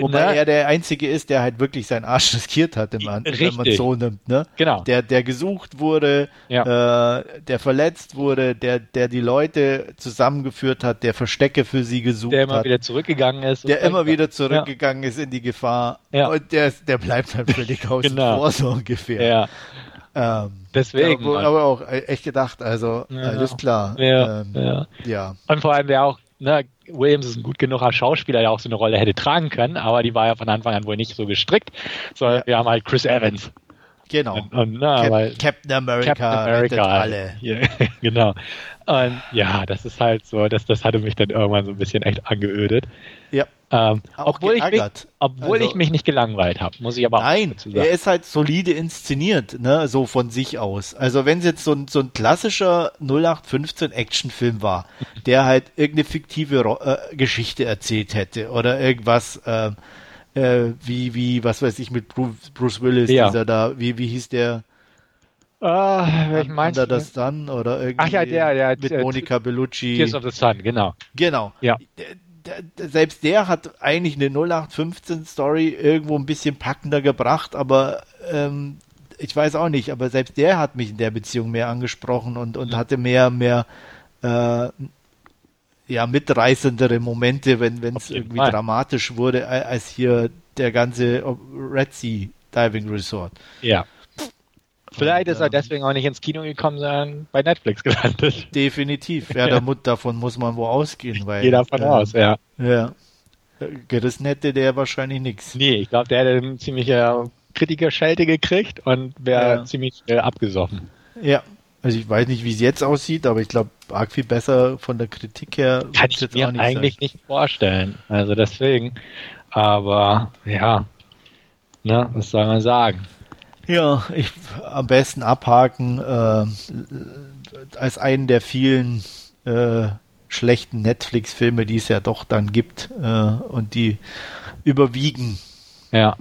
Wobei ne? er der Einzige ist, der halt wirklich seinen Arsch riskiert hat, wenn man so nimmt. Ne? Genau. Der, der gesucht wurde, ja. äh, der verletzt wurde, der, der die Leute zusammengeführt hat, der Verstecke für sie gesucht hat. Der immer hat, wieder zurückgegangen ist. Der immer wieder zurückgegangen ja. ist in die Gefahr. Ja. Und der, der bleibt halt völlig außen genau. vor, so ungefähr. Ja. Ähm, Deswegen. Aber, aber auch echt gedacht, also alles klar. Ja, ähm, ja. ja. Und vor allem wäre auch ne, Williams ist ein gut genuger Schauspieler, der auch so eine Rolle hätte tragen können, aber die war ja von Anfang an wohl nicht so gestrickt. So, ja. wir haben halt Chris Evans. Genau. Und, und, na, Cap Captain America, Captain America alle. Ja, genau. Und ja, das ist halt so, das, das hatte mich dann irgendwann so ein bisschen echt angeödet. Ja. Ähm, obwohl ich mich, obwohl also, ich mich nicht gelangweilt habe, muss ich aber nein, auch Nein, er ist halt solide inszeniert, ne, so von sich aus. Also wenn es jetzt so ein, so ein klassischer 0815 Actionfilm war, der halt irgendeine fiktive äh, Geschichte erzählt hätte oder irgendwas äh, äh, wie wie was weiß ich mit Bruce, Bruce Willis, ja. dieser da, wie wie hieß der? Ah, welchen meinst du? das dann oder irgendwie Ach ja, der, der mit Monica Bellucci. Tears of the Sun, genau. Genau. Ja selbst der hat eigentlich eine 0815-Story irgendwo ein bisschen packender gebracht, aber ähm, ich weiß auch nicht, aber selbst der hat mich in der Beziehung mehr angesprochen und, und hatte mehr, mehr äh, ja, mitreißendere Momente, wenn es irgendwie Fall. dramatisch wurde, als hier der ganze Red Sea Diving Resort. Ja. Vielleicht ist er deswegen auch nicht ins Kino gekommen, sondern bei Netflix gelandet. Definitiv. Ja, damit, davon muss man wo ausgehen. Weil, Geh davon ähm, aus, ja. Ja. Gerissen hätte der wahrscheinlich nichts. Nee, ich glaube, der hätte eine ziemliche Kritikerschelte gekriegt und wäre ja. ziemlich schnell abgesoffen. Ja. Also ich weiß nicht, wie es jetzt aussieht, aber ich glaube, arg viel besser von der Kritik her. Kann ich mir nicht eigentlich sein. nicht vorstellen. Also deswegen. Aber ja, ne, was soll man sagen? Ja, ich am besten abhaken äh, als einen der vielen äh, schlechten Netflix-Filme, die es ja doch dann gibt äh, und die überwiegen. Ja.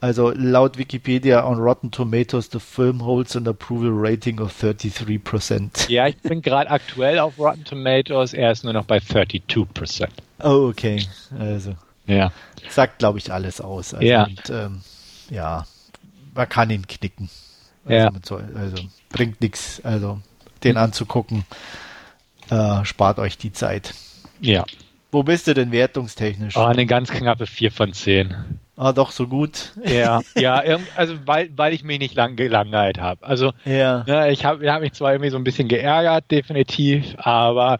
Also laut Wikipedia on Rotten Tomatoes, the film holds an approval rating of 33%. Ja, ich bin gerade aktuell auf Rotten Tomatoes, er ist nur noch bei 32%. Oh, okay. Also. Ja. Sagt, glaube ich, alles aus. Also, ja. Und, ähm, ja, man kann ihn knicken. Also, ja. also bringt nichts. Also den anzugucken, äh, spart euch die Zeit. Ja. Wo bist du denn wertungstechnisch? Oh, eine ganz knappe 4 von 10. Ah, doch, so gut. Ja, ja, also weil, weil ich mich nicht lang gelangweilt habe. Also ja. ja ich habe hab mich zwar irgendwie so ein bisschen geärgert, definitiv, aber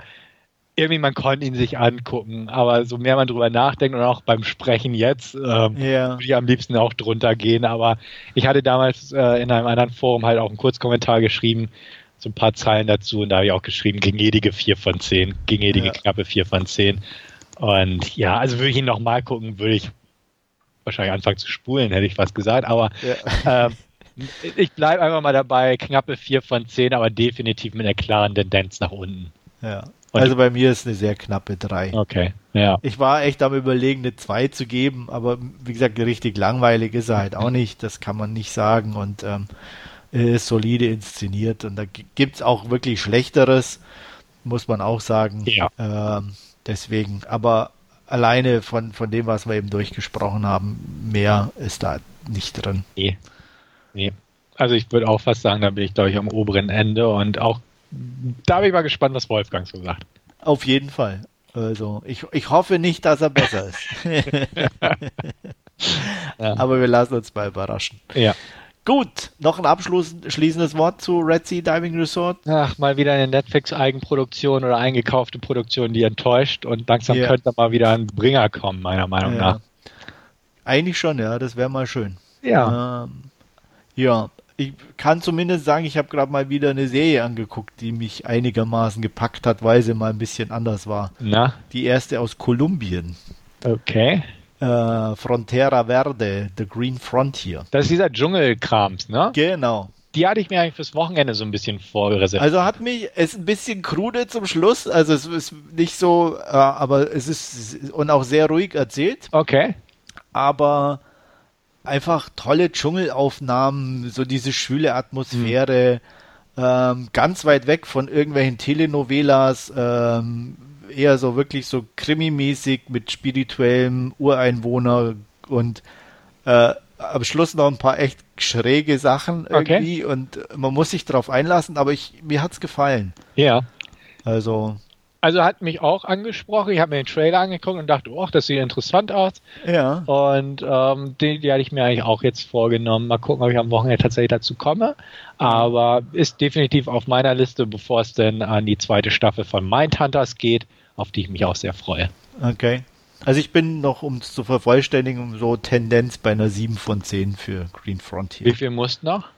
irgendwie man konnte ihn sich angucken. Aber so mehr man drüber nachdenkt und auch beim Sprechen jetzt, ähm, ja. würde ich am liebsten auch drunter gehen. Aber ich hatte damals äh, in einem anderen Forum halt auch einen Kurzkommentar geschrieben, so ein paar Zeilen dazu und da habe ich auch geschrieben, gnädige 4 von 10, gnädige ja. knappe 4 von 10. Und ja, also würde ich ihn nochmal gucken, würde ich wahrscheinlich anfangen zu spulen, hätte ich fast gesagt, aber ja. ähm, ich bleibe einfach mal dabei, knappe 4 von 10, aber definitiv mit einer klaren Tendenz nach unten. Ja. Also bei mir ist eine sehr knappe 3. Okay, ja. Ich war echt am überlegen, eine 2 zu geben, aber wie gesagt, richtig langweilig ist er halt auch nicht, das kann man nicht sagen und ähm, ist solide inszeniert und da gibt es auch wirklich Schlechteres, muss man auch sagen. Ja. Ähm, deswegen, aber alleine von, von dem, was wir eben durchgesprochen haben, mehr ist da nicht drin. Nee. nee. Also ich würde auch fast sagen, da bin ich, glaube ich, am oberen Ende und auch da bin ich mal gespannt, was Wolfgang so sagt. Auf jeden Fall. Also ich, ich hoffe nicht, dass er besser ist. ja. Aber wir lassen uns mal überraschen. Ja. Gut, noch ein abschließendes Wort zu Red Sea Diving Resort. Ach, mal wieder eine Netflix-Eigenproduktion oder eingekaufte Produktion, die enttäuscht und langsam yeah. könnte mal wieder ein Bringer kommen, meiner Meinung ja. nach. Eigentlich schon, ja, das wäre mal schön. Ja. Ähm, ja, ich kann zumindest sagen, ich habe gerade mal wieder eine Serie angeguckt, die mich einigermaßen gepackt hat, weil sie mal ein bisschen anders war. Na? Die erste aus Kolumbien. Okay äh, Frontera Verde, The Green Frontier. Das ist dieser Dschungelkrams, ne? Genau. Die hatte ich mir eigentlich fürs Wochenende so ein bisschen vorreserviert. Also hat mich, es ist ein bisschen krude zum Schluss, also es ist nicht so, äh, aber es ist und auch sehr ruhig erzählt. Okay. Aber einfach tolle Dschungelaufnahmen, so diese schwüle Atmosphäre, mhm. ähm, ganz weit weg von irgendwelchen Telenovelas, ähm, eher so wirklich so krimimäßig mit spirituellem Ureinwohner und äh, am Schluss noch ein paar echt schräge Sachen irgendwie okay. und man muss sich darauf einlassen, aber ich, mir hat's gefallen. Ja. Also. Also hat mich auch angesprochen. Ich habe mir den Trailer angeguckt und dachte, oh, das sieht interessant aus. Ja. Und ähm, die, die hatte ich mir eigentlich auch jetzt vorgenommen. Mal gucken, ob ich am Wochenende tatsächlich dazu komme. Aber ist definitiv auf meiner Liste, bevor es denn an die zweite Staffel von Mindhunters geht auf die ich mich auch sehr freue. Okay. Also ich bin noch, um es zu vervollständigen, so Tendenz bei einer 7 von 10 für Green Frontier. Wie viel musst noch?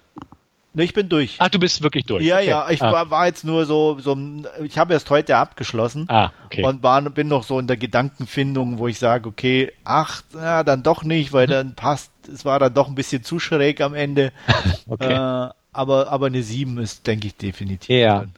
Ne, ich bin durch. Ach, du bist wirklich durch. Ja, okay. ja, ich ah. war, war, jetzt nur so, so ich habe erst heute abgeschlossen ah, okay. und war, bin noch so in der Gedankenfindung, wo ich sage, okay, 8, ja, dann doch nicht, weil hm. dann passt, es war dann doch ein bisschen zu schräg am Ende. okay. Äh, aber, aber eine 7 ist, denke ich, definitiv. Ja. Drin.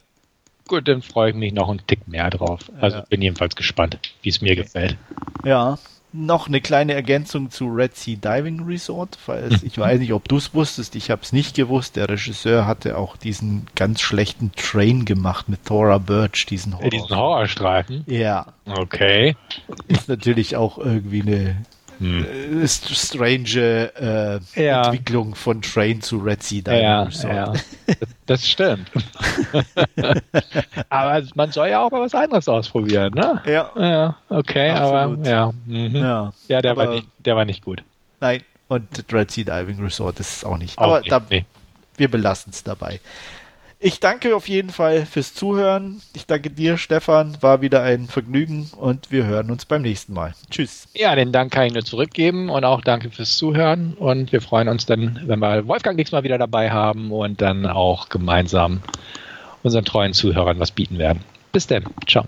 Gut, dann freue ich mich noch einen Tick mehr drauf. Also ja. bin jedenfalls gespannt, wie es mir gefällt. Ja, noch eine kleine Ergänzung zu Red Sea Diving Resort, weil ich weiß nicht, ob du es wusstest, ich habe es nicht gewusst. Der Regisseur hatte auch diesen ganz schlechten Train gemacht mit Thora Birch, diesen Horror. Diesen Horrorstreifen? Ja. Okay. Ist natürlich auch irgendwie eine hm. Strange äh, ja. Entwicklung von Train zu Red Sea Diving ja, Ja, das stimmt. aber man soll ja auch mal was anderes ausprobieren, ne? Ja. Ja, okay, Absolut. aber ja. Mhm. Ja, ja der, aber, war nicht, der war nicht gut. Nein, und Red Sea Diving Resort ist es auch nicht. Auch aber nicht, da, nee. wir belassen es dabei. Ich danke auf jeden Fall fürs Zuhören. Ich danke dir, Stefan. War wieder ein Vergnügen und wir hören uns beim nächsten Mal. Tschüss. Ja, den Dank kann ich nur zurückgeben und auch danke fürs Zuhören. Und wir freuen uns dann, wenn wir Wolfgang nächstes Mal wieder dabei haben und dann auch gemeinsam unseren treuen Zuhörern was bieten werden. Bis dann. Ciao.